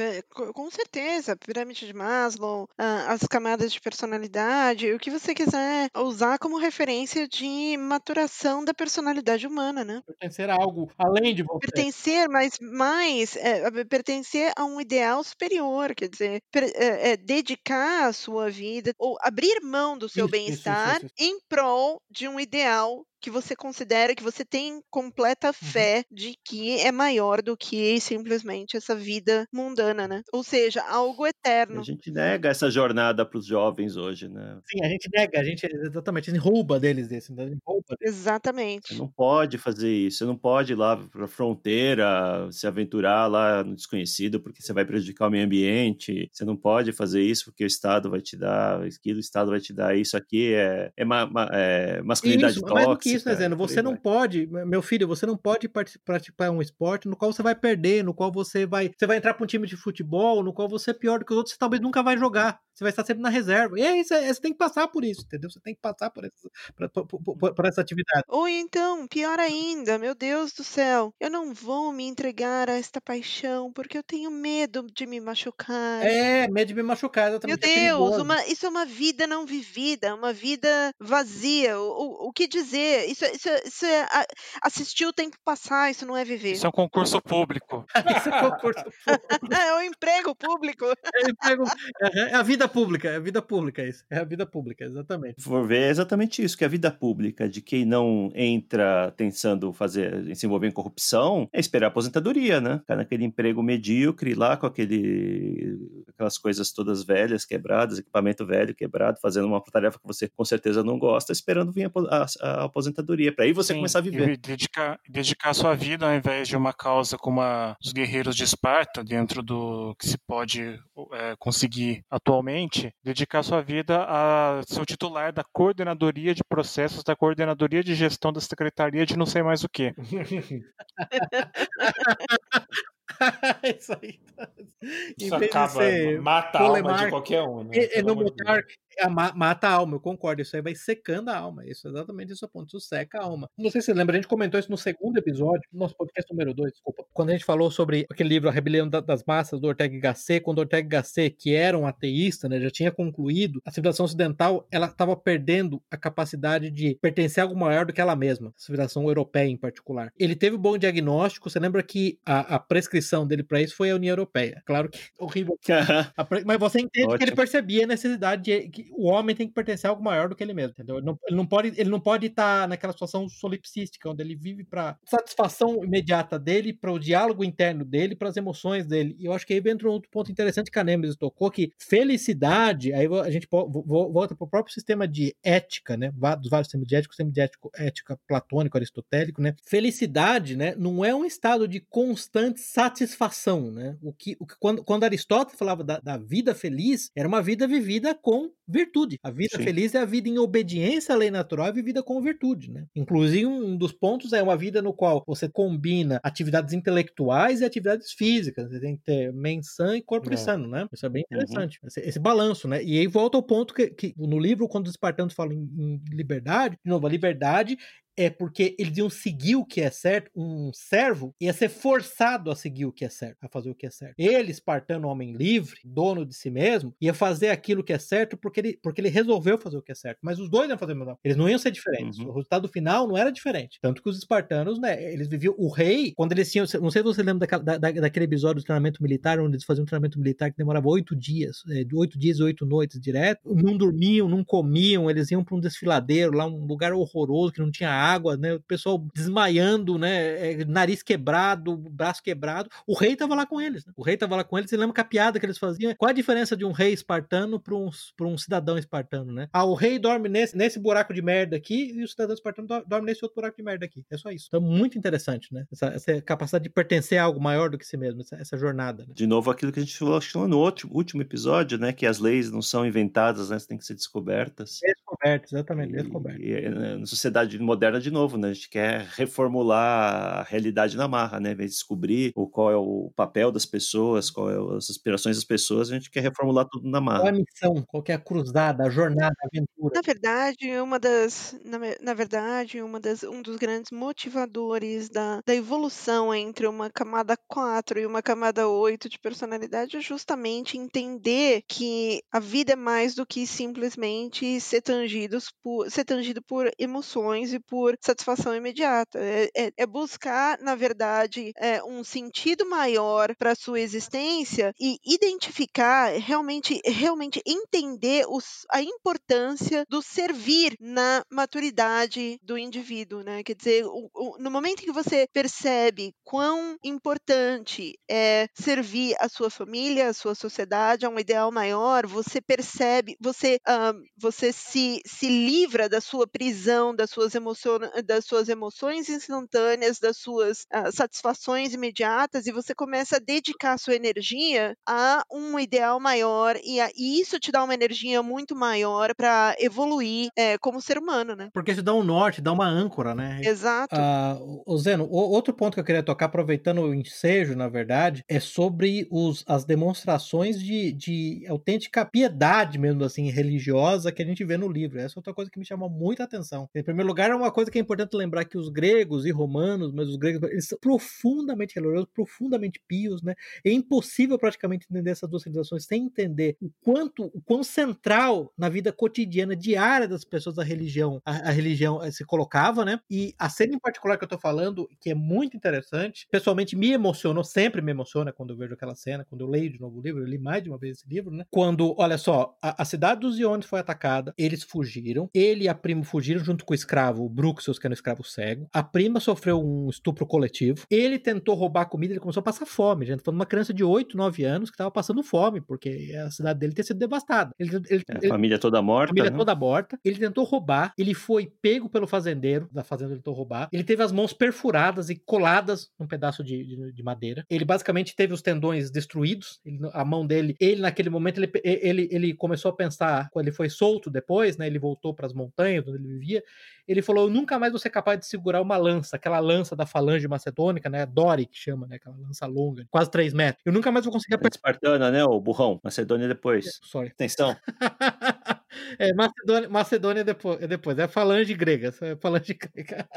com certeza, pirâmide de Maslow, as camadas de personalidade, o que você quiser usar como referência de maturação da personalidade humana, né? Pertencer a algo além de você. Pertencer, mas mais, é, pertencer a um ideal superior, quer dizer, per, é, é, dedicar a sua vida ou abrir mão do seu bem-estar em prol de um ideal que você considera, que você tem completa uhum. fé uhum. de que é maior do que simplesmente essa vida mundana, né? Ou seja, algo eterno. A gente nega essa jornada para os jovens hoje, né? Sim, a gente nega, a gente exatamente a gente rouba deles desse, né? rouba. Exatamente. Você não pode fazer isso, você não pode ir lá para a fronteira, se aventurar lá no desconhecido porque você vai prejudicar o meio ambiente. Você não pode fazer isso porque o Estado vai te dar, aquilo o Estado vai te dar isso aqui é, é, ma, ma, é masculinidade tóxica isso, né, Zeno? Você não vai. pode, meu filho, você não pode praticar um esporte no qual você vai perder, no qual você vai, você vai entrar para um time de futebol, no qual você é pior do que os outros, você talvez nunca vai jogar. Você vai estar sempre na reserva. E é isso, é, você tem que passar por isso, entendeu? Você tem que passar por essa, por, por, por, por essa atividade. Ou então, pior ainda, meu Deus do céu, eu não vou me entregar a esta paixão porque eu tenho medo de me machucar. É, medo de me machucar, exatamente. Meu é Deus, é uma, isso é uma vida não vivida, uma vida vazia. O, o, o que dizer? Isso, isso, isso é assistir o tempo passar, isso não é viver. Isso é um concurso público. isso é um concurso público. é um emprego público. É, emprego, é a vida pública, é a vida pública isso. É a vida pública, exatamente. For ver, é exatamente isso, que a vida pública de quem não entra pensando fazer, se envolver em corrupção, é esperar a aposentadoria, né? Ficar naquele emprego medíocre lá com aquele, aquelas coisas todas velhas, quebradas, equipamento velho, quebrado, fazendo uma tarefa que você com certeza não gosta, esperando vir a, a, a aposentadoria, para aí você Sim, começar a viver. E dedicar, dedicar a sua vida ao invés de uma causa como a dos guerreiros de Esparta, dentro do que se pode é, conseguir atualmente, dedicar a sua vida a ser o titular da coordenadoria de processos, da coordenadoria de gestão da secretaria de não sei mais o que. Isso aí. Isso acaba, mata a alma de qualquer um. Né? E, e no mata a alma, eu concordo. Isso aí vai secando a alma. Isso é exatamente esse o ponto. Isso seca a alma. Não sei se você lembra, a gente comentou isso no segundo episódio, no nosso podcast número 2, desculpa. Quando a gente falou sobre aquele livro A Rebelião das Massas, do Ortega Gasset, quando Ortega Gasset, que era um ateísta, né, já tinha concluído, a civilização ocidental ela estava perdendo a capacidade de pertencer a algo maior do que ela mesma, a civilização europeia em particular. Ele teve um bom diagnóstico, você lembra que a, a prescrição dele para isso foi a União Europeia. Claro que horrível. Mas você entende Ótimo. que ele percebia a necessidade de que o homem tem que pertencer a algo maior do que ele mesmo, entendeu? Ele não, ele não pode ele não pode estar tá naquela situação solipsística, onde ele vive para satisfação imediata dele, para o diálogo interno dele, para as emoções dele. E eu acho que aí entra um outro ponto interessante que a Nemesis tocou, que felicidade, aí a gente volta para o próprio sistema de ética, né? Dos vários sistemas de ética, sistema de ético, ética platônico, aristotélico, né? Felicidade, né? Não é um estado de constante satisfação, né? O que, o que quando, quando Aristóteles falava da, da vida feliz, era uma vida vivida com virtude. A vida Sim. feliz é a vida em obediência à lei natural e vivida com virtude, né? Inclusive, um dos pontos é uma vida no qual você combina atividades intelectuais e atividades físicas. Você tem que ter mensan e corpo é. sano, né? Isso é bem uhum. interessante. Uhum. Esse, esse, balanço, né? E aí volta ao ponto que, que no livro, quando os espartanos falam em, em liberdade, de novo, a liberdade é porque eles iam seguir o que é certo, um servo ia ser forçado a seguir o que é certo, a fazer o que é certo. Ele, espartano, homem livre, dono de si mesmo, ia fazer aquilo que é certo porque ele, porque ele resolveu fazer o que é certo. Mas os dois iam fazer o mesmo. Eles não iam ser diferentes. Uhum. O resultado final não era diferente. Tanto que os espartanos, né, eles viviam. O rei, quando eles tinham. Não sei se você lembra da, da, daquele episódio do treinamento militar, onde eles faziam um treinamento militar que demorava oito dias, é, oito dias e oito noites direto. Não dormiam, não comiam, eles iam para um desfiladeiro lá, um lugar horroroso que não tinha água, né? O pessoal desmaiando, né? É, nariz quebrado, braço quebrado. O rei tava lá com eles, né? O rei tava lá com eles. Você lembra que a piada que eles faziam? Qual a diferença de um rei espartano para um, pra um cidadão espartano, né? Ah, o rei dorme nesse, nesse buraco de merda aqui e o cidadão espartano dorme nesse outro buraco de merda aqui. É só isso. Então, muito interessante, né? Essa, essa capacidade de pertencer a algo maior do que si mesmo, essa, essa jornada. Né? De novo, aquilo que a gente falou, no outro, último episódio, né? Que as leis não são inventadas, né? Têm que ser descobertas. Descobertas, exatamente, descobertas. E, e, na sociedade moderna, de novo, né? A gente quer reformular a realidade na marra, né? Em vez de descobrir o, qual é o papel das pessoas, qual é as aspirações das pessoas, a gente quer reformular tudo na marra. Qual é a missão, qual é a cruzada, a jornada, a aventura. Na verdade, uma das, na, na verdade, uma das, um dos grandes motivadores da, da evolução entre uma camada 4 e uma camada 8 de personalidade é justamente entender que a vida é mais do que simplesmente ser tangidos por ser tangido por emoções e por satisfação imediata. É, é, é buscar, na verdade, é, um sentido maior para a sua existência e identificar, realmente, realmente entender os, a importância do servir na maturidade do indivíduo, né? Quer dizer, o, o, no momento que você percebe quão importante é servir a sua família, a sua sociedade, a um ideal maior, você percebe, você, uh, você se, se livra da sua prisão, das suas emoções das suas emoções instantâneas, das suas uh, satisfações imediatas, e você começa a dedicar sua energia a um ideal maior, e, a, e isso te dá uma energia muito maior para evoluir é, como ser humano, né? Porque isso dá um norte, dá uma âncora, né? Exato. Uh, o Zeno, outro ponto que eu queria tocar, aproveitando o ensejo, na verdade, é sobre os, as demonstrações de, de autêntica piedade, mesmo assim, religiosa que a gente vê no livro. Essa é outra coisa que me chamou muita atenção. Em primeiro lugar, é uma coisa que é importante lembrar que os gregos e romanos, mas os gregos, eles são profundamente religiosos, profundamente pios, né? É impossível praticamente entender essas duas civilizações sem entender o quanto, o quão central na vida cotidiana, diária das pessoas a religião, a, a religião eh, se colocava, né? E a cena em particular que eu tô falando, que é muito interessante, pessoalmente me emocionou, sempre me emociona quando eu vejo aquela cena, quando eu leio de novo o livro, eu li mais de uma vez esse livro, né? Quando, olha só, a, a cidade dos Iones foi atacada, eles fugiram, ele e a prima fugiram junto com o escravo, o Que era um escravo cego. A prima sofreu um estupro coletivo. Ele tentou roubar comida, ele começou a passar fome, gente. Foi uma criança de 8, 9 anos que estava passando fome, porque a cidade dele tinha sido devastada. Ele, ele, é, a família toda morta. Família né? toda morta. Ele tentou roubar, ele foi pego pelo fazendeiro, da fazenda ele tentou roubar. Ele teve as mãos perfuradas e coladas num pedaço de, de, de madeira. Ele basicamente teve os tendões destruídos. Ele, a mão dele, ele naquele momento, ele, ele, ele começou a pensar, quando ele foi solto depois, né? Ele voltou para as montanhas onde ele vivia. Ele falou: Eu nunca mais vou ser capaz de segurar uma lança, aquela lança da falange macedônica, né? Dori, que chama, né? Aquela lança longa, quase 3 metros. Eu nunca mais vou conseguir apertar. Espartana, né? O burrão. Macedônia depois. Sorry. Atenção. É, Macedônia, Macedônia é depois, é depois, é falange grega, é falange grega.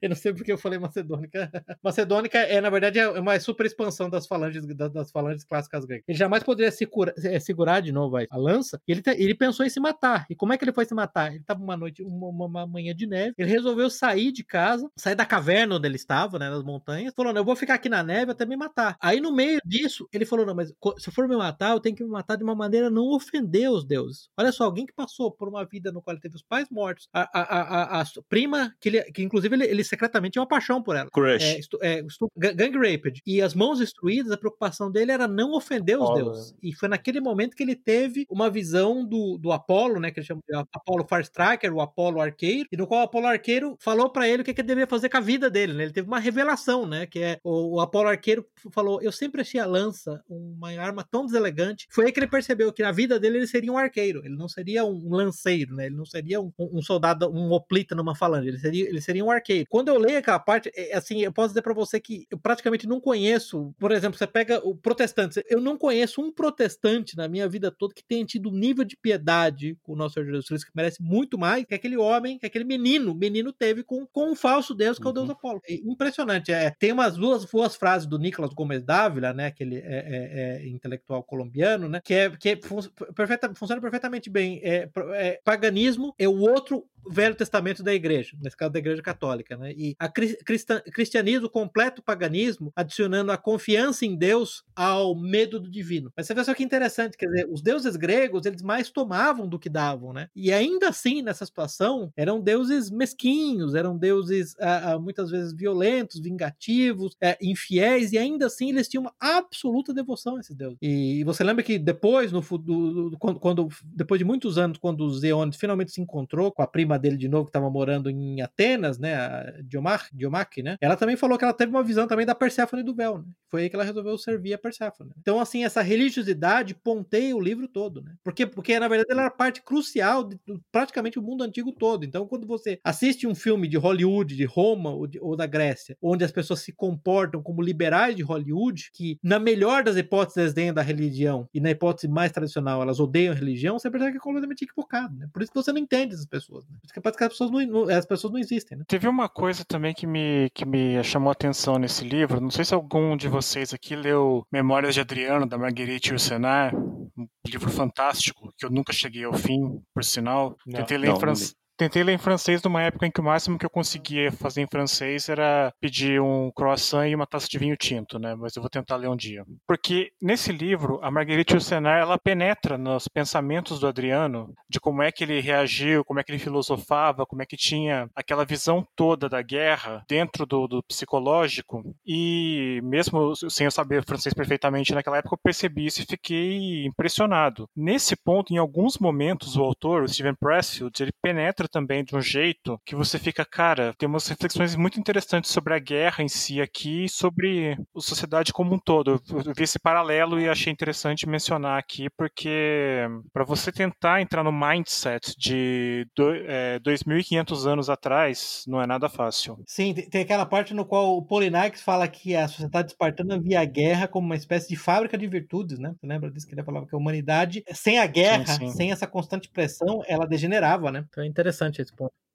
eu não sei porque eu falei macedônica. Macedônica é, na verdade, é uma super expansão das falanges, das, falanges clássicas gregas. Ele jamais poderia segura, é, segurar de novo a, lança, ele, ele pensou em se matar. E como é que ele foi se matar? Ele estava uma noite, uma, uma, manhã de neve, ele resolveu sair de casa, sair da caverna onde ele estava, né, nas montanhas, falou, não, eu vou ficar aqui na neve até me matar. Aí, no meio disso, ele falou, não, mas se eu for me matar, eu tenho que me matar de uma maneira não ofender os deuses. Olha só, alguém que passou por uma vida no qual ele teve os pais mortos, a, a, a, a prima, que, ele, que inclusive ele, ele, secretamente tinha uma paixão por ela. Crush. É, estu, é, estu, gang raped. E as mãos destruídas, a preocupação dele era não ofender os oh, deuses. E foi naquele momento que ele teve uma visão do, do Apolo, né, que ele chama de Apolo Striker, o Apolo Arqueiro, e no qual o Apolo Arqueiro falou para ele o que, que ele deveria fazer com a vida dele, né? Ele teve uma revelação, né, que é o, o Apolo Arqueiro falou: "Eu sempre achei a lança uma arma tão deselegante". Foi aí que ele percebeu que na vida dele ele seria um arqueiro, ele não seria um lanceiro, né? Ele não seria um, um soldado, um hoplita numa falange, ele seria, ele seria um arqueiro. Quando eu leio aquela parte, é, assim, eu posso dizer para você que eu praticamente não conheço, por exemplo, você pega o protestante, eu não conheço um protestante na minha vida toda que tenha tido um nível de piedade com o nosso Senhor Jesus Cristo que merece muito mais que aquele homem, que aquele menino, menino teve com, com um falso Deus que é o Deus uhum. Apolo. É impressionante. É, tem umas duas, duas frases do Nicolas Gomes Dávila, né, aquele é, é, é intelectual colombiano, né, que é que é, fun, perfeita, funciona perfeitamente bem. É, é, paganismo é o outro Velho Testamento da igreja, nesse caso da igreja católica, né? E a cristianismo, completo paganismo, adicionando a confiança em Deus ao medo do divino. Mas você vê só que interessante, quer dizer, os deuses gregos, eles mais tomavam do que davam, né? E ainda assim, nessa situação, eram deuses mesquinhos, eram deuses ah, ah muitas vezes violentos, vingativos, eh, infiéis, e ainda assim eles tinham uma absoluta devoção a esses deuses. E você lembra que depois, no, do, do, quando, depois de muitos anos, quando o Zeon finalmente se encontrou com a prima dele de novo, que estava morando em Atenas, né, a Diomar, Diomac, né, ela também falou que ela teve uma visão também da Perséfone do véu, né, foi aí que ela resolveu servir a Perséfone. Então, assim, essa religiosidade ponteia o livro todo, né, porque, porque na verdade ela era parte crucial de, de praticamente o mundo antigo todo. Então, quando você assiste um filme de Hollywood, de Roma ou, de, ou da Grécia, onde as pessoas se comportam como liberais de Hollywood, que na melhor das hipóteses desdenham da religião e na hipótese mais tradicional elas odeiam a religião, você percebe que é completamente equivocado, né? Por isso que você não entende essas pessoas, né? Porque parece que as pessoas não, as pessoas não existem, né? Teve uma coisa também que me, que me chamou a atenção nesse livro, não sei se algum de vocês aqui leu Memórias de Adriano, da Marguerite Yourcenar, um livro fantástico, que eu nunca cheguei ao fim, por sinal. Não, Tentei ler não, em francês. Tentei ler em francês numa época em que o máximo que eu conseguia fazer em francês era pedir um croissant e uma taça de vinho tinto, né? Mas eu vou tentar ler um dia. Porque nesse livro, a Marguerite Yourcenar, ela penetra nos pensamentos do Adriano, de como é que ele reagiu, como é que ele filosofava, como é que tinha aquela visão toda da guerra dentro do, do psicológico. E mesmo sem eu saber francês perfeitamente naquela época, eu percebi isso e fiquei impressionado. Nesse ponto, em alguns momentos, o autor, o Steven Pressfield, ele penetra mostra também de um jeito que você fica, cara, tem umas reflexões muito interessantes sobre a guerra em si aqui e sobre a sociedade como um todo. Eu vi esse paralelo e achei interessante mencionar aqui, porque para você tentar entrar no mindset de do, é, 2.500 anos atrás, não é nada fácil. Sim, tem aquela parte no qual o Polinarques fala que a sociedade espartana via a guerra como uma espécie de fábrica de virtudes, né? Você lembra disso que ele falava que a humanidade, sem a guerra, sim, sim. sem essa constante pressão, ela degenerava, né? Então é interessante esse ponto.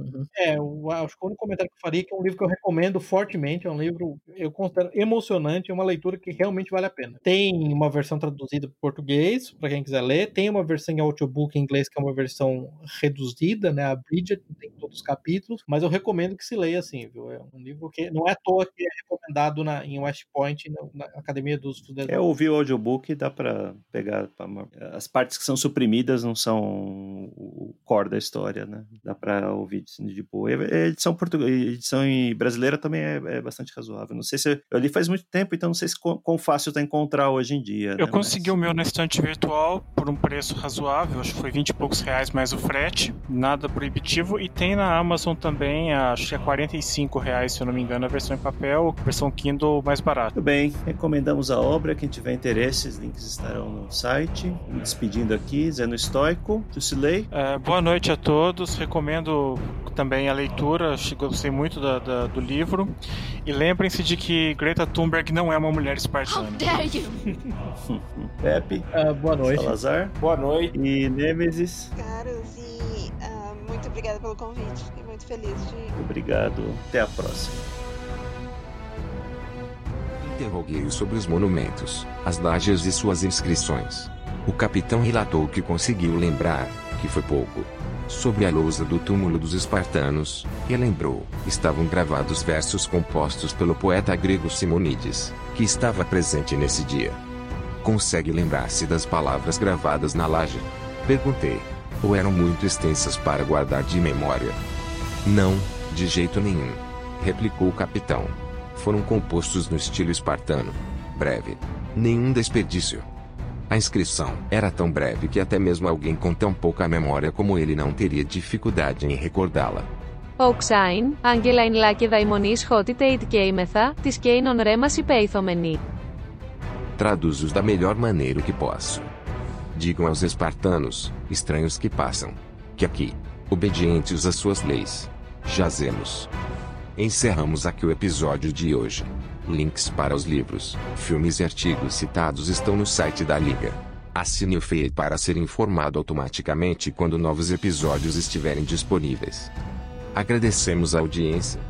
Uhum. É, eu acho que o único comentário que eu faria é que é um livro que eu recomendo fortemente, é um livro eu considero emocionante, é uma leitura que realmente vale a pena. Tem uma versão traduzida para português, para quem quiser ler, tem uma versão em audiobook em inglês que é uma versão reduzida, né, a Bridget, tem todos os capítulos, mas eu recomendo que se leia assim, viu? É um livro que não é à toa que é recomendado na, em West Point, na, na Academia dos Estudantes. É, ouvir o audiobook, dá para pegar pra, as partes que são suprimidas não são o core da história, né? Dá para ouvir de boa. A edição, portuguesa, edição brasileira também é, é, bastante razoável. Não sei se eu li faz muito tempo, então não sei se quão, quão fácil está encontrar hoje em dia. Eu né? consegui Mas... o meu na estante virtual por um preço razoável, acho que foi 20 e poucos reais mais o frete, nada proibitivo. E tem na Amazon também, acho que é 45 reais, se eu não me engano, a versão em papel, versão Kindle mais barata. Muito bem, recomendamos a obra. Quem tiver interesse, os links estarão no site. Me despedindo aqui, Zé no Estoico, Jusilei. É, boa noite a todos, recomendo também a leitura, gostei muito da, da, do livro. E lembrem-se de que Greta Thunberg não é uma mulher espartana. How dare you? Pepe. Uh, boa noite. Salazar. Boa noite. E Nemesis. Caros, e uh, muito obrigada pelo convite. Fiquei muito feliz de. Obrigado. Até a próxima. Interroguei-o sobre os monumentos, as lajes e suas inscrições. O capitão relatou que conseguiu lembrar, que foi pouco, Sobre a lousa do túmulo dos espartanos, relembrou, estavam gravados versos compostos pelo poeta grego Simonides, que estava presente nesse dia. Consegue lembrar-se das palavras gravadas na laje? Perguntei. Ou eram muito extensas para guardar de memória? Não, de jeito nenhum. Replicou o capitão. Foram compostos no estilo espartano. Breve. Nenhum desperdício. A inscrição era tão breve que até mesmo alguém com tão pouca memória como ele não teria dificuldade em recordá-la. Ο Ξάιν, Άγγελα εν λάκε δαιμονής χώτητε eit κέιμεθα, της κέινον ρέμας υπέηθομενη. Traduzo-os da melhor maneira que posso. Digam aos espartanos, estranhos que passam, que aqui, obedientes às suas leis, jazemos. Encerramos aqui o episódio de hoje. Links para os livros, filmes e artigos citados estão no site da Liga. Assine o feed para ser informado automaticamente quando novos episódios estiverem disponíveis. Agradecemos a audiência.